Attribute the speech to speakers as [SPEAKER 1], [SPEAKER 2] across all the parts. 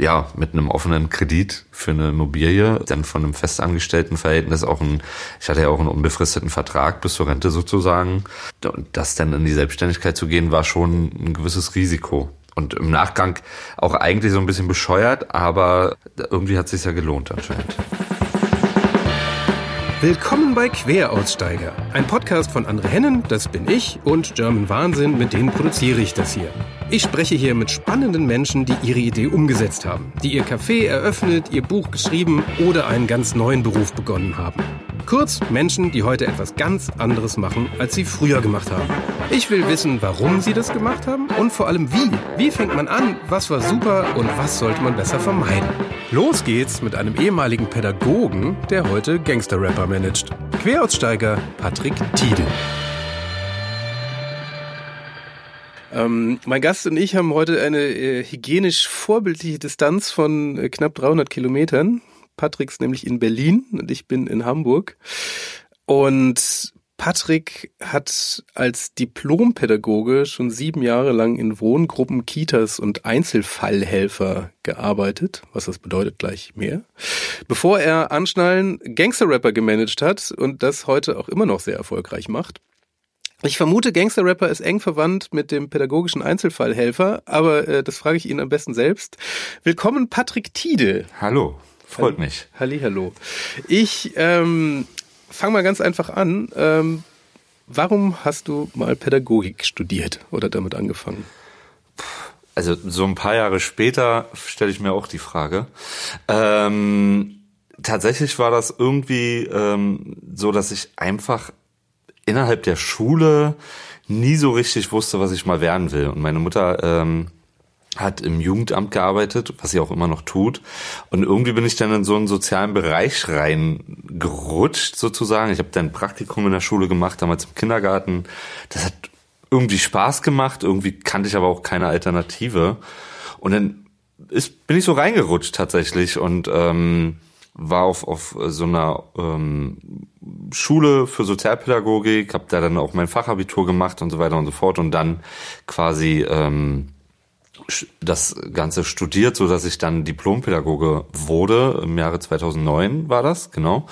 [SPEAKER 1] ja, mit einem offenen Kredit für eine Immobilie, dann von einem festangestellten Verhältnis auch ein, ich hatte ja auch einen unbefristeten Vertrag bis zur Rente sozusagen. Und das dann in die Selbstständigkeit zu gehen, war schon ein gewisses Risiko. Und im Nachgang auch eigentlich so ein bisschen bescheuert, aber irgendwie hat es sich ja gelohnt anscheinend.
[SPEAKER 2] Willkommen bei Queraussteiger, ein Podcast von Andre Hennen, das bin ich, und German Wahnsinn, mit denen produziere ich das hier. Ich spreche hier mit spannenden Menschen, die ihre Idee umgesetzt haben, die ihr Café eröffnet, ihr Buch geschrieben oder einen ganz neuen Beruf begonnen haben. Kurz Menschen, die heute etwas ganz anderes machen, als sie früher gemacht haben. Ich will wissen, warum sie das gemacht haben und vor allem wie. Wie fängt man an, was war super und was sollte man besser vermeiden. Los geht's mit einem ehemaligen Pädagogen, der heute Gangster-Rapper managt. Queraussteiger Patrick Tiedel. Ähm, mein Gast und ich haben heute eine äh, hygienisch vorbildliche Distanz von äh, knapp 300 Kilometern. Patrick ist nämlich in Berlin und ich bin in Hamburg. Und Patrick hat als Diplompädagoge schon sieben Jahre lang in Wohngruppen, Kitas und Einzelfallhelfer gearbeitet. Was das bedeutet, gleich mehr. Bevor er Anschnallen Gangster-Rapper gemanagt hat und das heute auch immer noch sehr erfolgreich macht. Ich vermute, Gangster-Rapper ist eng verwandt mit dem pädagogischen Einzelfallhelfer, aber äh, das frage ich ihn am besten selbst. Willkommen, Patrick Tiede.
[SPEAKER 1] Hallo. Freut mich.
[SPEAKER 2] Halli, hallo. Ich ähm, fange mal ganz einfach an. Ähm, warum hast du mal Pädagogik studiert oder damit angefangen?
[SPEAKER 1] Also so ein paar Jahre später stelle ich mir auch die Frage. Ähm, tatsächlich war das irgendwie ähm, so, dass ich einfach innerhalb der Schule nie so richtig wusste, was ich mal werden will. Und meine Mutter ähm, hat im Jugendamt gearbeitet, was sie auch immer noch tut. Und irgendwie bin ich dann in so einen sozialen Bereich reingerutscht, sozusagen. Ich habe dann ein Praktikum in der Schule gemacht, damals im Kindergarten. Das hat irgendwie Spaß gemacht, irgendwie kannte ich aber auch keine Alternative. Und dann ist, bin ich so reingerutscht tatsächlich und ähm, war auf, auf so einer ähm, Schule für Sozialpädagogik, habe da dann auch mein Fachabitur gemacht und so weiter und so fort und dann quasi ähm, das Ganze studiert, so dass ich dann Diplompädagoge wurde. Im Jahre 2009 war das, genau.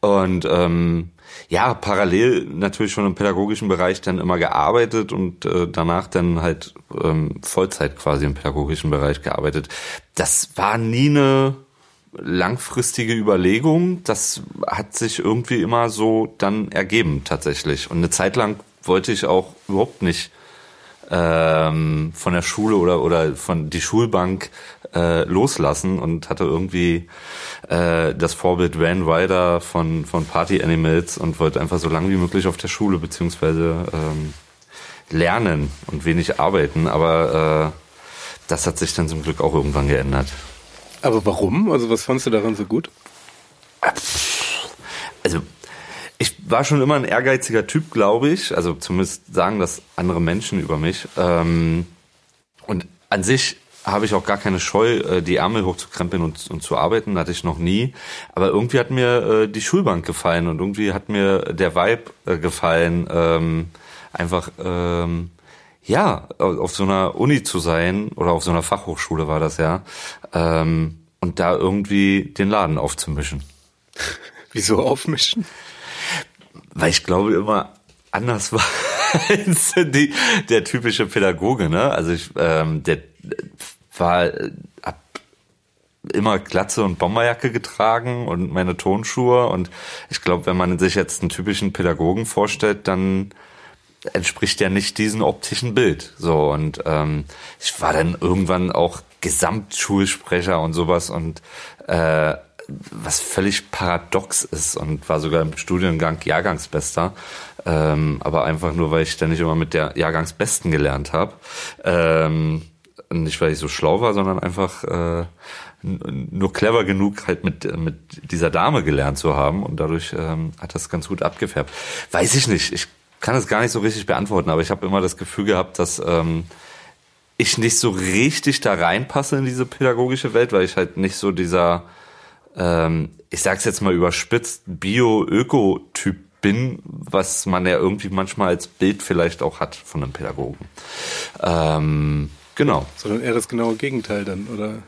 [SPEAKER 1] Und ähm, ja, parallel natürlich schon im pädagogischen Bereich dann immer gearbeitet und äh, danach dann halt ähm, Vollzeit quasi im pädagogischen Bereich gearbeitet. Das war nie eine langfristige Überlegung. Das hat sich irgendwie immer so dann ergeben tatsächlich. Und eine Zeit lang wollte ich auch überhaupt nicht ähm, von der Schule oder oder von die Schulbank äh, loslassen und hatte irgendwie äh, das Vorbild Van Ryder von von Party Animals und wollte einfach so lange wie möglich auf der Schule beziehungsweise ähm, lernen und wenig arbeiten, aber äh, das hat sich dann zum Glück auch irgendwann geändert.
[SPEAKER 2] Aber warum? Also was fandst du daran so gut?
[SPEAKER 1] Also ich war schon immer ein ehrgeiziger Typ, glaube ich. Also zumindest sagen das andere Menschen über mich. Ähm, und an sich habe ich auch gar keine Scheu, äh, die Ärmel hochzukrempeln und, und zu arbeiten, hatte ich noch nie. Aber irgendwie hat mir äh, die Schulbank gefallen und irgendwie hat mir der Vibe äh, gefallen, ähm, einfach ähm, ja auf so einer Uni zu sein oder auf so einer Fachhochschule war das ja ähm, und da irgendwie den Laden aufzumischen.
[SPEAKER 2] Wieso aufmischen?
[SPEAKER 1] weil ich glaube immer anders war als die, der typische Pädagoge, ne? Also ich, ähm, der war hab immer Glatze und Bomberjacke getragen und meine Tonschuhe und ich glaube, wenn man sich jetzt einen typischen Pädagogen vorstellt, dann entspricht der nicht diesem optischen Bild. So und ähm, ich war dann irgendwann auch Gesamtschulsprecher und sowas und äh, was völlig paradox ist und war sogar im Studiengang Jahrgangsbester. Ähm, aber einfach nur, weil ich ständig immer mit der Jahrgangsbesten gelernt habe. Ähm, nicht, weil ich so schlau war, sondern einfach äh, nur clever genug, halt mit, mit dieser Dame gelernt zu haben. Und dadurch ähm, hat das ganz gut abgefärbt. Weiß ich nicht. Ich kann es gar nicht so richtig beantworten, aber ich habe immer das Gefühl gehabt, dass ähm, ich nicht so richtig da reinpasse in diese pädagogische Welt, weil ich halt nicht so dieser ähm, ich sag's jetzt mal überspitzt, Bio-Öko-Typ bin, was man ja irgendwie manchmal als Bild vielleicht auch hat von einem Pädagogen. Ähm, genau.
[SPEAKER 2] Sondern eher das genaue Gegenteil dann, oder?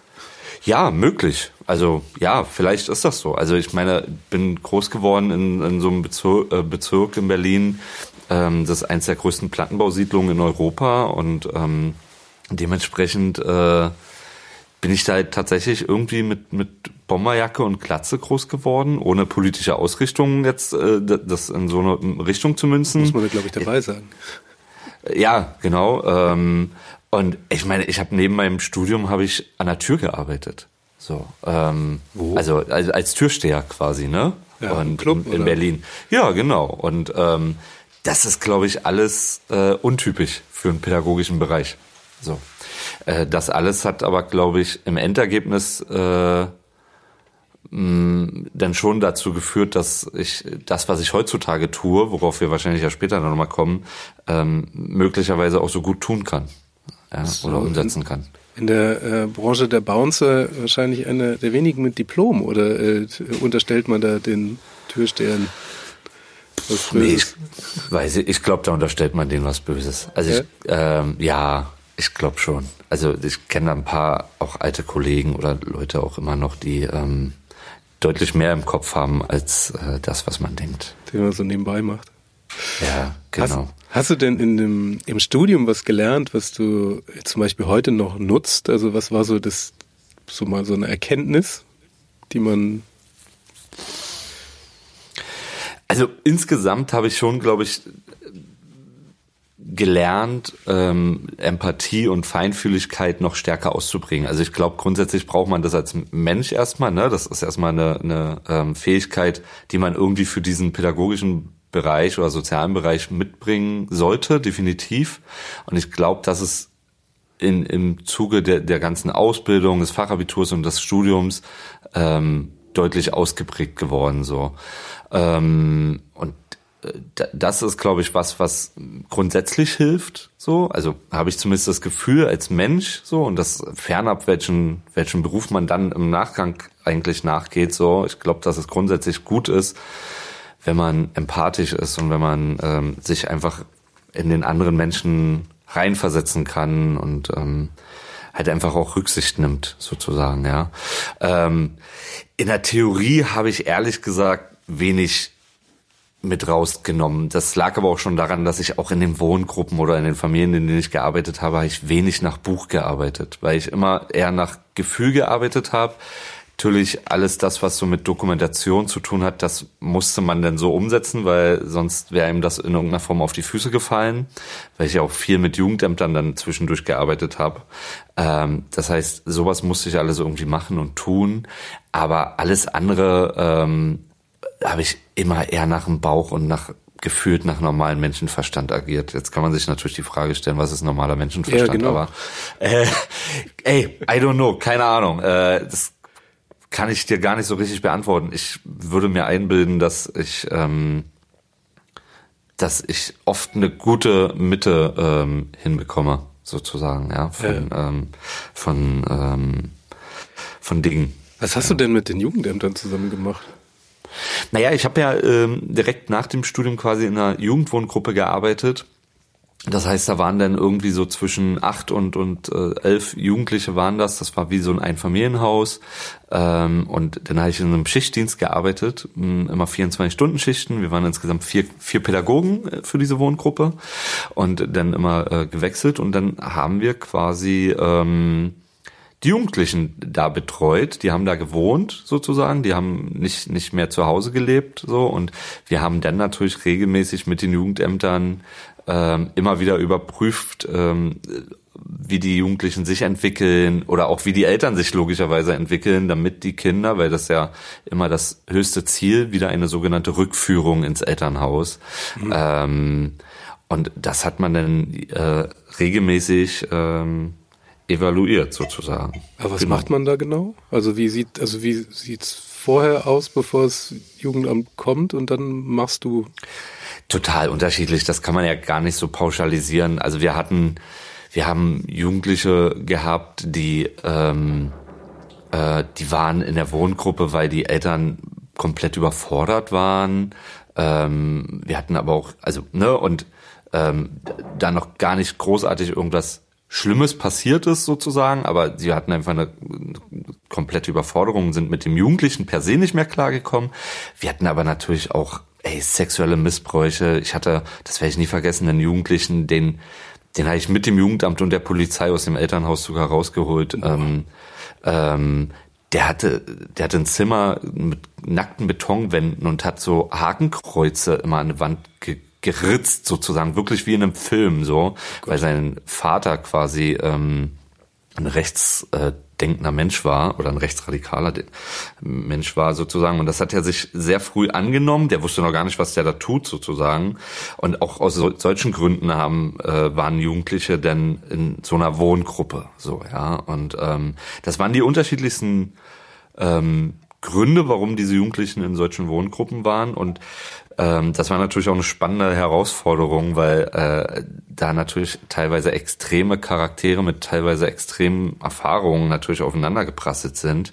[SPEAKER 1] Ja, möglich. Also ja, vielleicht ist das so. Also ich meine, bin groß geworden in, in so einem Bezirk, äh, Bezirk in Berlin. Ähm, das ist eins der größten Plattenbausiedlungen in Europa und ähm, dementsprechend äh, bin ich da tatsächlich irgendwie mit, mit Bomberjacke und Glatze groß geworden, ohne politische Ausrichtung jetzt äh, das in so eine Richtung zu münzen.
[SPEAKER 2] Muss man da, glaube ich, dabei sagen.
[SPEAKER 1] Ja, genau. Ähm, und ich meine, ich habe neben meinem Studium habe ich an der Tür gearbeitet. So, ähm, Wo? Also, also als Türsteher quasi, ne?
[SPEAKER 2] Ja,
[SPEAKER 1] und
[SPEAKER 2] Club,
[SPEAKER 1] in, in Berlin. Ja, genau. Und ähm, das ist, glaube ich, alles äh, untypisch für einen pädagogischen Bereich. So, äh, das alles hat aber, glaube ich, im Endergebnis äh, mh, dann schon dazu geführt, dass ich das, was ich heutzutage tue, worauf wir wahrscheinlich ja später noch mal kommen, ähm, möglicherweise auch so gut tun kann ja, so, oder umsetzen kann.
[SPEAKER 2] In der äh, Branche der Bouncer wahrscheinlich einer der wenigen mit Diplom oder äh, unterstellt man da den Türstehern?
[SPEAKER 1] Was nee, ich weiß ich glaube, da unterstellt man denen was Böses. Also ja? ich, ähm, ja, ich glaube schon. Also ich kenne ein paar auch alte Kollegen oder Leute auch immer noch, die ähm, deutlich mehr im Kopf haben als äh, das, was man denkt.
[SPEAKER 2] Den man so nebenbei macht.
[SPEAKER 1] Ja, genau.
[SPEAKER 2] Hast, hast, du denn in dem, im Studium was gelernt, was du zum Beispiel heute noch nutzt? Also was war so das, so mal so eine Erkenntnis, die man
[SPEAKER 1] also insgesamt habe ich schon, glaube ich, gelernt, ähm, Empathie und Feinfühligkeit noch stärker auszubringen. Also ich glaube, grundsätzlich braucht man das als Mensch erstmal. Ne? Das ist erstmal eine, eine ähm, Fähigkeit, die man irgendwie für diesen pädagogischen Bereich oder sozialen Bereich mitbringen sollte, definitiv. Und ich glaube, dass es in, im Zuge der, der ganzen Ausbildung, des Fachabiturs und des Studiums ähm, deutlich ausgeprägt geworden. So ähm, Und das ist, glaube ich, was, was grundsätzlich hilft. So, also habe ich zumindest das Gefühl als Mensch so und das fernab welchen welchen Beruf man dann im Nachgang eigentlich nachgeht. So, ich glaube, dass es grundsätzlich gut ist, wenn man empathisch ist und wenn man ähm, sich einfach in den anderen Menschen reinversetzen kann und ähm, halt einfach auch Rücksicht nimmt, sozusagen. Ja. Ähm, in der Theorie habe ich ehrlich gesagt wenig mit rausgenommen. Das lag aber auch schon daran, dass ich auch in den Wohngruppen oder in den Familien, in denen ich gearbeitet habe, habe ich wenig nach Buch gearbeitet, weil ich immer eher nach Gefühl gearbeitet habe. Natürlich alles das, was so mit Dokumentation zu tun hat, das musste man dann so umsetzen, weil sonst wäre ihm das in irgendeiner Form auf die Füße gefallen, weil ich ja auch viel mit Jugendämtern dann zwischendurch gearbeitet habe. Ähm, das heißt, sowas musste ich alles irgendwie machen und tun, aber alles andere ähm, habe ich immer eher nach dem Bauch und nach gefühlt nach normalen Menschenverstand agiert. Jetzt kann man sich natürlich die Frage stellen, was ist normaler Menschenverstand, ja, genau. aber äh, ey, I don't know, keine Ahnung. Äh, das kann ich dir gar nicht so richtig beantworten. Ich würde mir einbilden, dass ich ähm, dass ich oft eine gute Mitte ähm, hinbekomme, sozusagen, ja, von ja. Ähm, von ähm, von Dingen.
[SPEAKER 2] Was hast ja. du denn mit den Jugendämtern zusammen gemacht?
[SPEAKER 1] Naja, ich habe ja ähm, direkt nach dem Studium quasi in einer Jugendwohngruppe gearbeitet. Das heißt, da waren dann irgendwie so zwischen acht und und äh, elf Jugendliche waren das. Das war wie so ein Einfamilienhaus. Ähm, und dann habe ich in einem Schichtdienst gearbeitet, immer 24 Stunden Schichten. Wir waren insgesamt vier vier Pädagogen äh, für diese Wohngruppe und dann immer äh, gewechselt. Und dann haben wir quasi ähm, die Jugendlichen da betreut, die haben da gewohnt sozusagen, die haben nicht nicht mehr zu Hause gelebt so und wir haben dann natürlich regelmäßig mit den Jugendämtern ähm, immer wieder überprüft, ähm, wie die Jugendlichen sich entwickeln oder auch wie die Eltern sich logischerweise entwickeln, damit die Kinder, weil das ja immer das höchste Ziel, wieder eine sogenannte Rückführung ins Elternhaus. Mhm. Ähm, und das hat man dann äh, regelmäßig ähm, evaluiert sozusagen.
[SPEAKER 2] Aber was genau. macht man da genau? Also wie sieht, also wie sieht's vorher aus, bevor das Jugendamt kommt und dann machst du?
[SPEAKER 1] Total unterschiedlich. Das kann man ja gar nicht so pauschalisieren. Also wir hatten, wir haben Jugendliche gehabt, die, ähm, äh, die waren in der Wohngruppe, weil die Eltern komplett überfordert waren. Ähm, wir hatten aber auch, also ne und ähm, da noch gar nicht großartig irgendwas Schlimmes passiert ist sozusagen, aber sie hatten einfach eine komplette Überforderung, sind mit dem Jugendlichen per se nicht mehr klargekommen. Wir hatten aber natürlich auch ey, sexuelle Missbräuche. Ich hatte, das werde ich nie vergessen, einen Jugendlichen, den, den habe ich mit dem Jugendamt und der Polizei aus dem Elternhaus sogar rausgeholt. Ähm, ähm, der hatte, der hatte ein Zimmer mit nackten Betonwänden und hat so Hakenkreuze immer an die Wand ge geritzt, sozusagen, wirklich wie in einem Film, so, Gott. weil sein Vater quasi ähm, ein rechtsdenkender Mensch war oder ein rechtsradikaler Mensch war sozusagen und das hat er sich sehr früh angenommen. Der wusste noch gar nicht, was der da tut sozusagen und auch aus solchen Gründen haben äh, waren Jugendliche denn in so einer Wohngruppe so ja und ähm, das waren die unterschiedlichsten ähm, Gründe, warum diese Jugendlichen in solchen Wohngruppen waren und ähm, das war natürlich auch eine spannende Herausforderung, weil äh, da natürlich teilweise extreme Charaktere mit teilweise extremen Erfahrungen natürlich aufeinander geprasselt sind.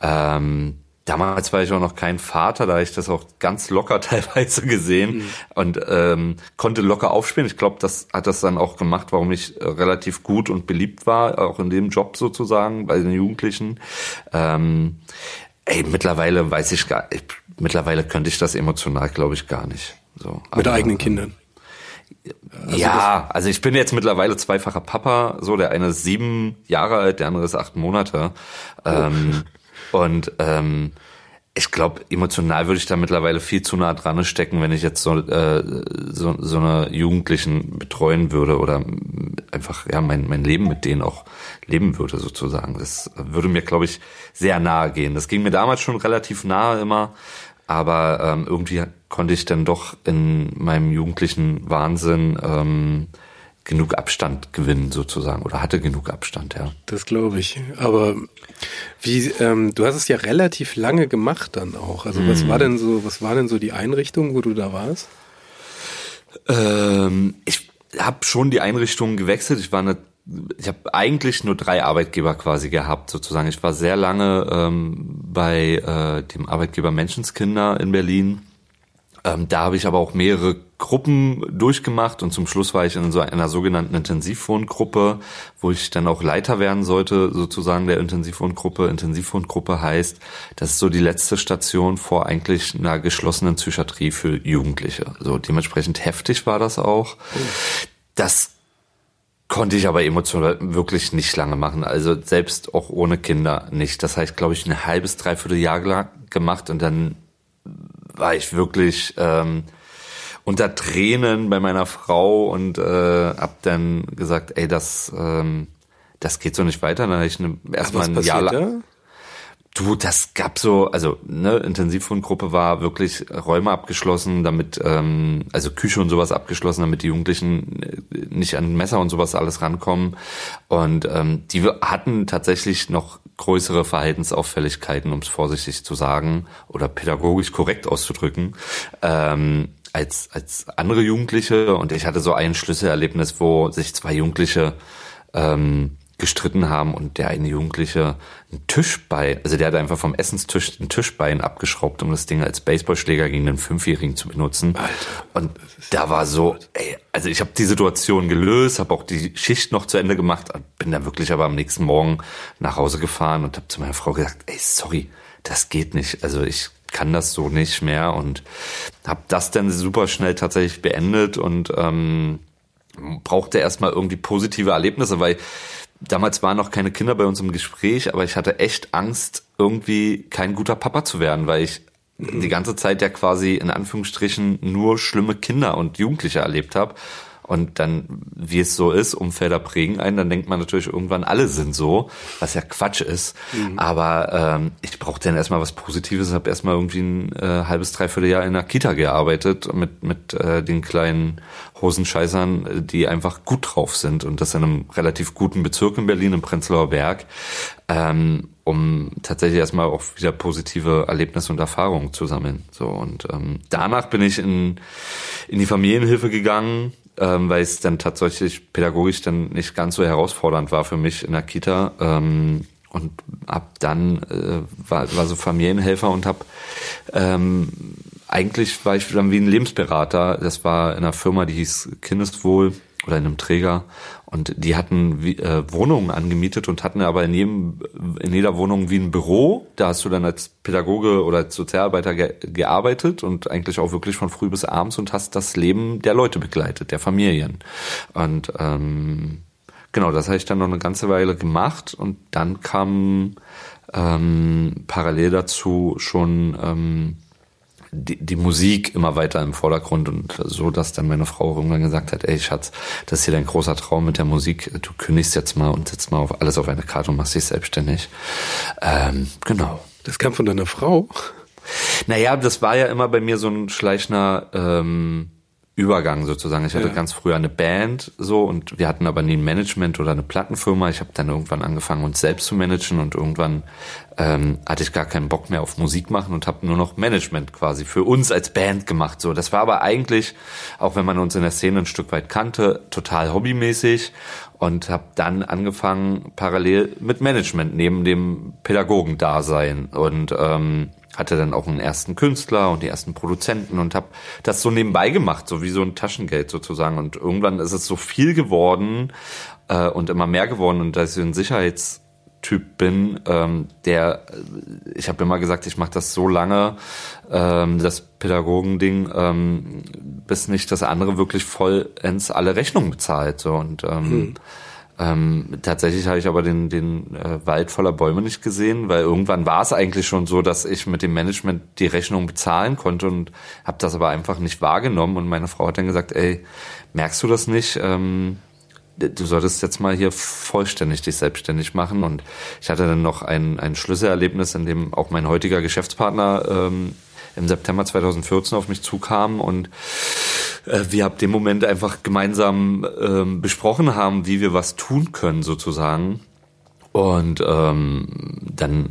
[SPEAKER 1] Ähm, Damals war ich auch noch kein Vater, da ich das auch ganz locker teilweise gesehen mhm. und ähm, konnte locker aufspielen. Ich glaube, das hat das dann auch gemacht, warum ich äh, relativ gut und beliebt war, auch in dem Job sozusagen bei den Jugendlichen. Ähm, ey, mittlerweile weiß ich gar, ich, mittlerweile könnte ich das emotional, glaube ich, gar nicht. So,
[SPEAKER 2] Mit aber, eigenen Kindern.
[SPEAKER 1] Also ja, also ich bin jetzt mittlerweile zweifacher Papa, so der eine ist sieben Jahre alt, der andere ist acht Monate. Oh. Ähm, und ähm, ich glaube, emotional würde ich da mittlerweile viel zu nah dran stecken, wenn ich jetzt so, äh, so, so eine Jugendlichen betreuen würde oder einfach ja mein, mein Leben mit denen auch leben würde sozusagen. Das würde mir, glaube ich, sehr nahe gehen. Das ging mir damals schon relativ nahe immer, aber ähm, irgendwie konnte ich dann doch in meinem jugendlichen Wahnsinn ähm, genug Abstand gewinnen sozusagen oder hatte genug Abstand, ja.
[SPEAKER 2] Das glaube ich. Aber wie, ähm, du hast es ja relativ lange gemacht dann auch. Also was war mhm. denn so, was war denn so die Einrichtung, wo du da warst?
[SPEAKER 1] Ähm, ich habe schon die Einrichtung gewechselt. Ich war eine ich habe eigentlich nur drei Arbeitgeber quasi gehabt, sozusagen. Ich war sehr lange ähm, bei äh, dem Arbeitgeber Menschenskinder in Berlin ähm, da habe ich aber auch mehrere Gruppen durchgemacht und zum Schluss war ich in so einer sogenannten Intensivwohngruppe, wo ich dann auch Leiter werden sollte, sozusagen der Intensivwohngruppe. Intensivwohngruppe heißt, das ist so die letzte Station vor eigentlich einer geschlossenen Psychiatrie für Jugendliche. So dementsprechend heftig war das auch. Das konnte ich aber emotional wirklich nicht lange machen. Also selbst auch ohne Kinder nicht. Das heißt, glaube ich, ein halbes, dreiviertel Jahr gemacht und dann war ich wirklich ähm, unter Tränen bei meiner Frau und äh, hab dann gesagt, ey, das ähm, das geht so nicht weiter. Dann habe ich ne, erstmal ein Jahr lang. Du, das gab so, also ne, Intensivwohngruppe war wirklich Räume abgeschlossen, damit, ähm, also Küche und sowas abgeschlossen, damit die Jugendlichen äh, nicht an Messer und sowas alles rankommen. Und ähm, die hatten tatsächlich noch größere Verhaltensauffälligkeiten, um es vorsichtig zu sagen, oder pädagogisch korrekt auszudrücken. Ähm, als, als andere Jugendliche und ich hatte so ein Schlüsselerlebnis, wo sich zwei Jugendliche ähm, gestritten haben und der eine Jugendliche ein Tischbein, also der hat einfach vom Essenstisch ein Tischbein abgeschraubt, um das Ding als Baseballschläger gegen den Fünfjährigen zu benutzen. Alter, und da war so, ey, also ich habe die Situation gelöst, habe auch die Schicht noch zu Ende gemacht, bin dann wirklich aber am nächsten Morgen nach Hause gefahren und habe zu meiner Frau gesagt, ey, sorry, das geht nicht. Also ich kann das so nicht mehr und habe das dann super schnell tatsächlich beendet und ähm, brauchte erstmal irgendwie positive Erlebnisse, weil damals waren noch keine Kinder bei uns im Gespräch, aber ich hatte echt Angst, irgendwie kein guter Papa zu werden, weil ich die ganze Zeit ja quasi in Anführungsstrichen nur schlimme Kinder und Jugendliche erlebt habe. Und dann, wie es so ist, Umfelder prägen einen, dann denkt man natürlich irgendwann, alle sind so, was ja Quatsch ist. Mhm. Aber ähm, ich brauchte dann erstmal was Positives, habe erstmal irgendwie ein äh, halbes, dreiviertel Jahr in der Kita gearbeitet mit, mit äh, den kleinen Hosenscheißern, die einfach gut drauf sind. Und das in einem relativ guten Bezirk in Berlin, im Prenzlauer Berg. Ähm, um tatsächlich erstmal auch wieder positive Erlebnisse und Erfahrungen zu sammeln. So und ähm, danach bin ich in in die Familienhilfe gegangen, ähm, weil es dann tatsächlich pädagogisch dann nicht ganz so herausfordernd war für mich in der Kita. Ähm, und ab dann äh, war, war so Familienhelfer und hab ähm, eigentlich war ich dann wie ein Lebensberater. Das war in einer Firma, die hieß Kindeswohl oder in einem Träger und die hatten äh, Wohnungen angemietet und hatten aber in jedem in jeder Wohnung wie ein Büro. Da hast du dann als Pädagoge oder als Sozialarbeiter ge gearbeitet und eigentlich auch wirklich von früh bis abends und hast das Leben der Leute begleitet, der Familien. Und ähm, genau, das habe ich dann noch eine ganze Weile gemacht und dann kam ähm, parallel dazu schon ähm, die, die Musik immer weiter im Vordergrund und so, dass dann meine Frau irgendwann gesagt hat, ey Schatz, das ist hier dein großer Traum mit der Musik, du kündigst jetzt mal und setzt mal auf alles auf eine Karte und machst dich selbstständig. Ähm, genau.
[SPEAKER 2] Das kam von deiner Frau?
[SPEAKER 1] Naja, das war ja immer bei mir so ein schleichender ähm, Übergang sozusagen. Ich hatte ja. ganz früher eine Band so und wir hatten aber nie ein Management oder eine Plattenfirma. Ich habe dann irgendwann angefangen, uns selbst zu managen und irgendwann ähm, hatte ich gar keinen Bock mehr auf Musik machen und habe nur noch Management quasi für uns als Band gemacht. So, das war aber eigentlich, auch wenn man uns in der Szene ein Stück weit kannte, total hobbymäßig und habe dann angefangen parallel mit Management neben dem Pädagogendasein und ähm, hatte dann auch einen ersten Künstler und die ersten Produzenten und habe das so nebenbei gemacht, so wie so ein Taschengeld sozusagen. Und irgendwann ist es so viel geworden äh, und immer mehr geworden und dass ich ein Sicherheitstyp bin, ähm, der, ich habe immer gesagt, ich mache das so lange, ähm, das Pädagogending, ähm, bis nicht das andere wirklich vollends alle Rechnungen bezahlt. So und ähm, hm ähm, tatsächlich habe ich aber den, den äh, Wald voller Bäume nicht gesehen, weil irgendwann war es eigentlich schon so, dass ich mit dem Management die Rechnung bezahlen konnte und habe das aber einfach nicht wahrgenommen. Und meine Frau hat dann gesagt, ey, merkst du das nicht? Ähm, du solltest jetzt mal hier vollständig dich selbstständig machen. Und ich hatte dann noch ein, ein Schlüsselerlebnis, in dem auch mein heutiger Geschäftspartner ähm, im September 2014 auf mich zukam und äh, wir ab dem Moment einfach gemeinsam ähm, besprochen haben, wie wir was tun können sozusagen. Und ähm, dann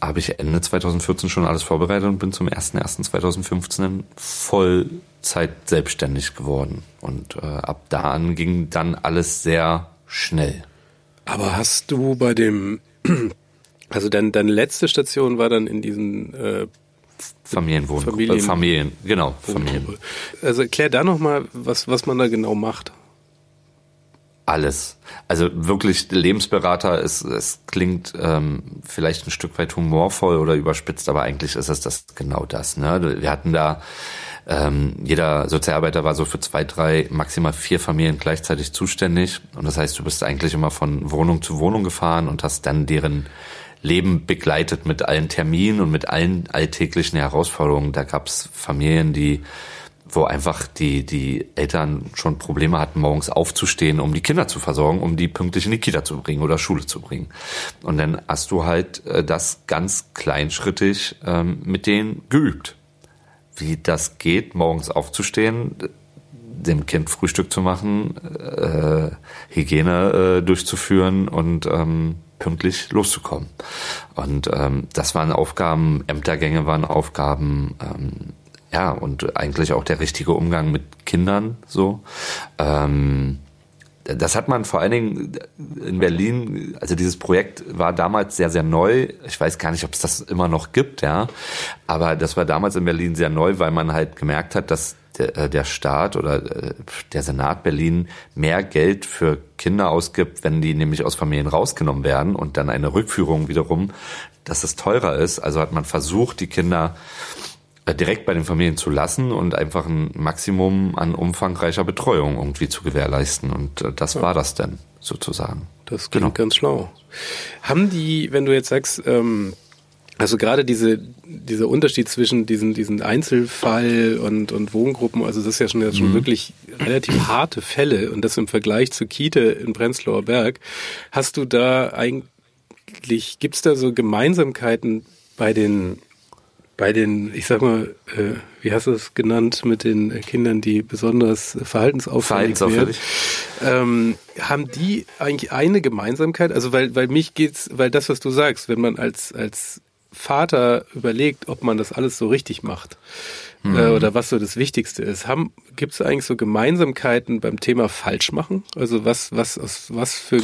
[SPEAKER 1] habe ich Ende 2014 schon alles vorbereitet und bin zum 01.01.2015 Vollzeit selbstständig geworden. Und äh, ab da an ging dann alles sehr schnell.
[SPEAKER 2] Aber hast du bei dem, also dein, deine letzte Station war dann in diesen äh,
[SPEAKER 1] Familienwohn Familien, Familien genau, Familien.
[SPEAKER 2] Also erklär da nochmal, was, was man da genau macht.
[SPEAKER 1] Alles. Also wirklich Lebensberater, es, es klingt ähm, vielleicht ein Stück weit humorvoll oder überspitzt, aber eigentlich ist es das genau das. Ne? Wir hatten da ähm, jeder Sozialarbeiter war so für zwei, drei, maximal vier Familien gleichzeitig zuständig. Und das heißt, du bist eigentlich immer von Wohnung zu Wohnung gefahren und hast dann deren Leben begleitet mit allen Terminen und mit allen alltäglichen Herausforderungen. Da gab es Familien, die wo einfach die, die Eltern schon Probleme hatten, morgens aufzustehen, um die Kinder zu versorgen, um die pünktlich in die Kita zu bringen oder Schule zu bringen. Und dann hast du halt äh, das ganz kleinschrittig ähm, mit denen geübt. Wie das geht, morgens aufzustehen, dem Kind Frühstück zu machen, äh, Hygiene äh, durchzuführen und ähm, pünktlich loszukommen. Und ähm, das waren Aufgaben, Ämtergänge waren Aufgaben, ähm, ja, und eigentlich auch der richtige Umgang mit Kindern so. Ähm, das hat man vor allen Dingen in Berlin, also dieses Projekt war damals sehr, sehr neu. Ich weiß gar nicht, ob es das immer noch gibt, ja. Aber das war damals in Berlin sehr neu, weil man halt gemerkt hat, dass der, äh, der Staat oder äh, der Senat Berlin mehr Geld für Kinder ausgibt, wenn die nämlich aus Familien rausgenommen werden und dann eine Rückführung wiederum, dass es teurer ist. Also hat man versucht, die Kinder äh, direkt bei den Familien zu lassen und einfach ein Maximum an umfangreicher Betreuung irgendwie zu gewährleisten. Und das ja. war das denn sozusagen.
[SPEAKER 2] Das klingt genau. ganz schlau. Haben die, wenn du jetzt sagst, ähm, also gerade diese, dieser Unterschied zwischen diesen, diesen Einzelfall und, und Wohngruppen, also das ist ja schon, ja schon mhm. wirklich relativ harte Fälle und das im Vergleich zu Kite in Prenzlauer Berg. Hast du da eigentlich, gibt's da so Gemeinsamkeiten bei den, bei den, ich sag mal, äh, wie hast du es genannt, mit den Kindern, die besonders verhaltensauffällig, verhaltensauffällig. Ähm, haben die eigentlich eine Gemeinsamkeit? Also weil, weil mich geht's, weil das, was du sagst, wenn man als, als Vater überlegt, ob man das alles so richtig macht mhm. äh, oder was so das Wichtigste ist. Gibt es eigentlich so Gemeinsamkeiten beim Thema Falschmachen? Also was, was, was für,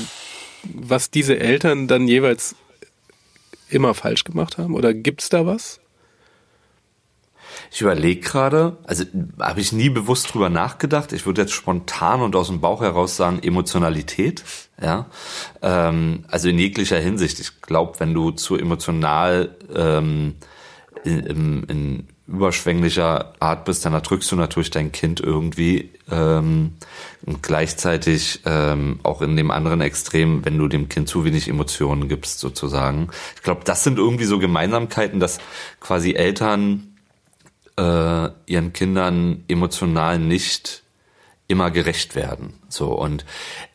[SPEAKER 2] was diese Eltern dann jeweils immer falsch gemacht haben? Oder gibt es da was?
[SPEAKER 1] Ich überlege gerade, also habe ich nie bewusst drüber nachgedacht. Ich würde jetzt spontan und aus dem Bauch heraus sagen Emotionalität. Ja, ähm, also in jeglicher Hinsicht. Ich glaube, wenn du zu emotional ähm, in, in, überschwänglicher Art bist, dann erdrückst du natürlich dein Kind irgendwie ähm, und gleichzeitig ähm, auch in dem anderen Extrem, wenn du dem Kind zu wenig Emotionen gibst, sozusagen. Ich glaube, das sind irgendwie so Gemeinsamkeiten, dass quasi Eltern äh, ihren Kindern emotional nicht immer gerecht werden. So und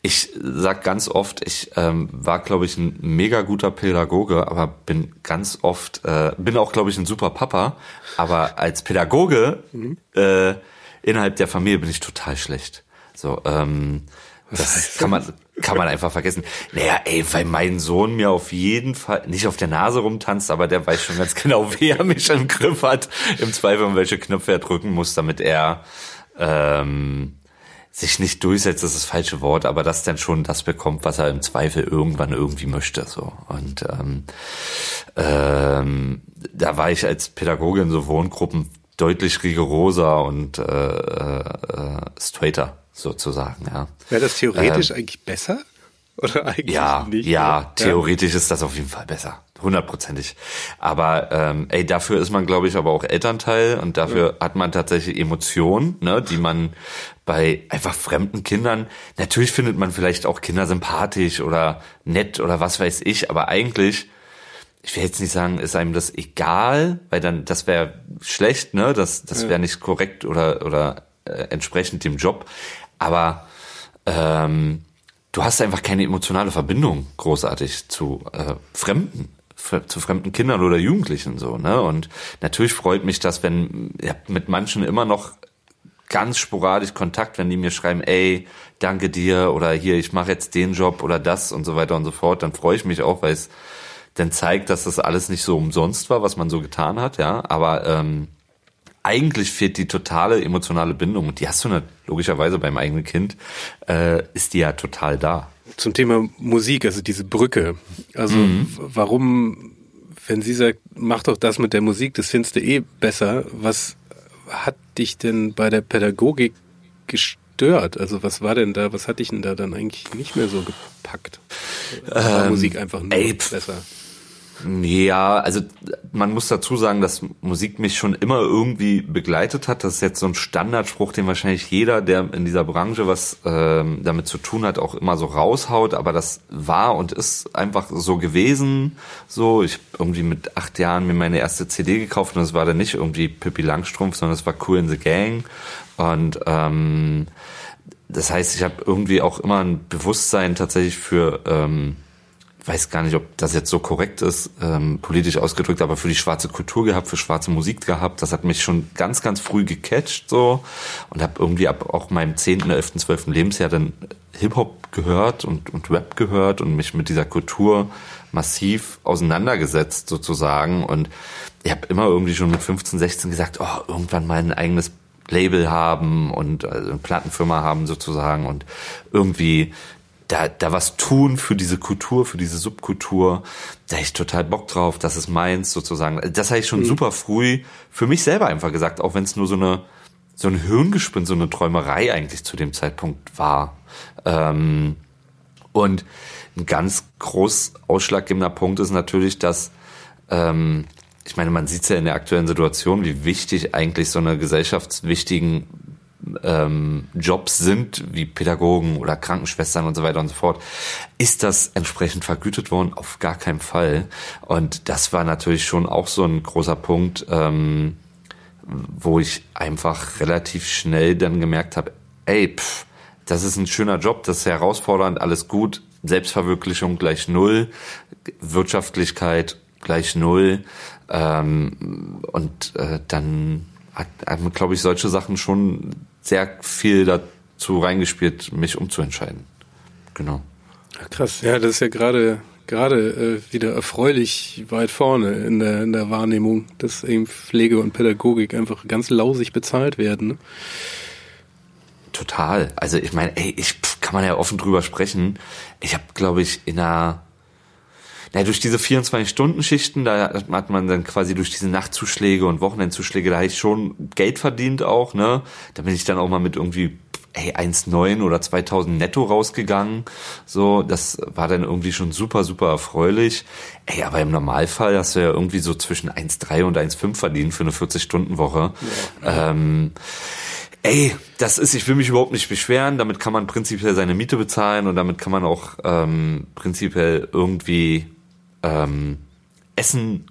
[SPEAKER 1] ich sag ganz oft, ich ähm, war glaube ich ein mega guter Pädagoge, aber bin ganz oft äh, bin auch glaube ich ein super Papa, aber als Pädagoge mhm. äh, innerhalb der Familie bin ich total schlecht. So ähm, das kann man kann man einfach vergessen. Naja, ey, weil mein Sohn mir auf jeden Fall nicht auf der Nase rumtanzt, aber der weiß schon ganz genau, wie er mich im Griff hat. Im Zweifel, um welche Knöpfe er drücken muss, damit er ähm, sich nicht durchsetzt, das ist das falsche Wort, aber das dann schon das bekommt, was er im Zweifel irgendwann irgendwie möchte. So. Und ähm, ähm, da war ich als Pädagoge in so Wohngruppen deutlich rigoroser und äh, äh, straighter sozusagen. Ja.
[SPEAKER 2] Wäre das theoretisch ähm, eigentlich besser? Oder eigentlich
[SPEAKER 1] ja,
[SPEAKER 2] nicht?
[SPEAKER 1] Ja, theoretisch ja. ist das auf jeden Fall besser. Hundertprozentig. Aber ähm, ey, dafür ist man, glaube ich, aber auch Elternteil und dafür ja. hat man tatsächlich Emotionen, ne, die man bei einfach fremden Kindern, natürlich findet man vielleicht auch Kinder sympathisch oder nett oder was weiß ich, aber eigentlich, ich will jetzt nicht sagen, ist einem das egal, weil dann, das wäre schlecht, ne, das, das wäre nicht korrekt oder, oder äh, entsprechend dem Job. Aber ähm, du hast einfach keine emotionale Verbindung großartig zu äh, Fremden zu fremden Kindern oder Jugendlichen so, ne? Und natürlich freut mich das, wenn hab mit manchen immer noch ganz sporadisch Kontakt, wenn die mir schreiben, ey, danke dir oder hier, ich mache jetzt den Job oder das und so weiter und so fort, dann freue ich mich auch, weil es dann zeigt, dass das alles nicht so umsonst war, was man so getan hat, ja. Aber ähm, eigentlich fehlt die totale emotionale Bindung und die hast du nicht, logischerweise beim eigenen Kind, äh, ist die ja total da.
[SPEAKER 2] Zum Thema Musik, also diese Brücke. Also mhm. warum, wenn sie sagt, mach doch das mit der Musik, das findest du eh besser, was hat dich denn bei der Pädagogik gestört? Also was war denn da, was hat dich denn da dann eigentlich nicht mehr so gepackt? Ähm, Musik einfach nur ey, besser?
[SPEAKER 1] Ja, also man muss dazu sagen, dass Musik mich schon immer irgendwie begleitet hat. Das ist jetzt so ein Standardspruch, den wahrscheinlich jeder, der in dieser Branche was ähm, damit zu tun hat, auch immer so raushaut. Aber das war und ist einfach so gewesen. So, ich irgendwie mit acht Jahren mir meine erste CD gekauft und das war dann nicht irgendwie Pippi Langstrumpf, sondern es war Cool in the Gang. Und ähm, das heißt, ich habe irgendwie auch immer ein Bewusstsein tatsächlich für ähm, weiß gar nicht, ob das jetzt so korrekt ist, ähm, politisch ausgedrückt, aber für die schwarze Kultur gehabt, für schwarze Musik gehabt. Das hat mich schon ganz, ganz früh gecatcht so und habe irgendwie ab auch meinem 10., 11., 12. Lebensjahr dann Hip-Hop gehört und, und Rap gehört und mich mit dieser Kultur massiv auseinandergesetzt sozusagen und ich habe immer irgendwie schon mit 15, 16 gesagt, oh, irgendwann mal ein eigenes Label haben und also eine Plattenfirma haben sozusagen und irgendwie da, da was tun für diese Kultur, für diese Subkultur. Da hätte ich total Bock drauf, das ist meins sozusagen. Das habe ich schon mhm. super früh für mich selber einfach gesagt, auch wenn es nur so eine so ein Hirngespinst, so eine Träumerei eigentlich zu dem Zeitpunkt war. Ähm, und ein ganz groß ausschlaggebender Punkt ist natürlich, dass ähm, ich meine, man sieht es ja in der aktuellen Situation, wie wichtig eigentlich so eine gesellschaftswichtigen ähm, Jobs sind, wie Pädagogen oder Krankenschwestern und so weiter und so fort, ist das entsprechend vergütet worden? Auf gar keinen Fall. Und das war natürlich schon auch so ein großer Punkt, ähm, wo ich einfach relativ schnell dann gemerkt habe, ey, pff, das ist ein schöner Job, das ist herausfordernd, alles gut, Selbstverwirklichung gleich null, Wirtschaftlichkeit gleich null. Ähm, und äh, dann hat, glaube ich, solche Sachen schon sehr viel dazu reingespielt, mich umzuentscheiden. Genau.
[SPEAKER 2] Krass, ja, das ist ja gerade gerade äh, wieder erfreulich weit vorne in der, in der Wahrnehmung, dass eben Pflege und Pädagogik einfach ganz lausig bezahlt werden. Ne?
[SPEAKER 1] Total. Also ich meine, ey, ich kann man ja offen drüber sprechen. Ich habe, glaube ich, in einer na, durch diese 24-Stunden-Schichten, da hat man dann quasi durch diese Nachtzuschläge und Wochenendzuschläge, da habe ich schon Geld verdient auch, ne? Da bin ich dann auch mal mit irgendwie ey, 1,9 oder 2000 netto rausgegangen. So, das war dann irgendwie schon super, super erfreulich. Ey, aber im Normalfall hast du ja irgendwie so zwischen 1,3 und 1,5 verdient für eine 40-Stunden-Woche. Ja. Ähm, ey, das ist, ich will mich überhaupt nicht beschweren, damit kann man prinzipiell seine Miete bezahlen und damit kann man auch ähm, prinzipiell irgendwie ähm, Essen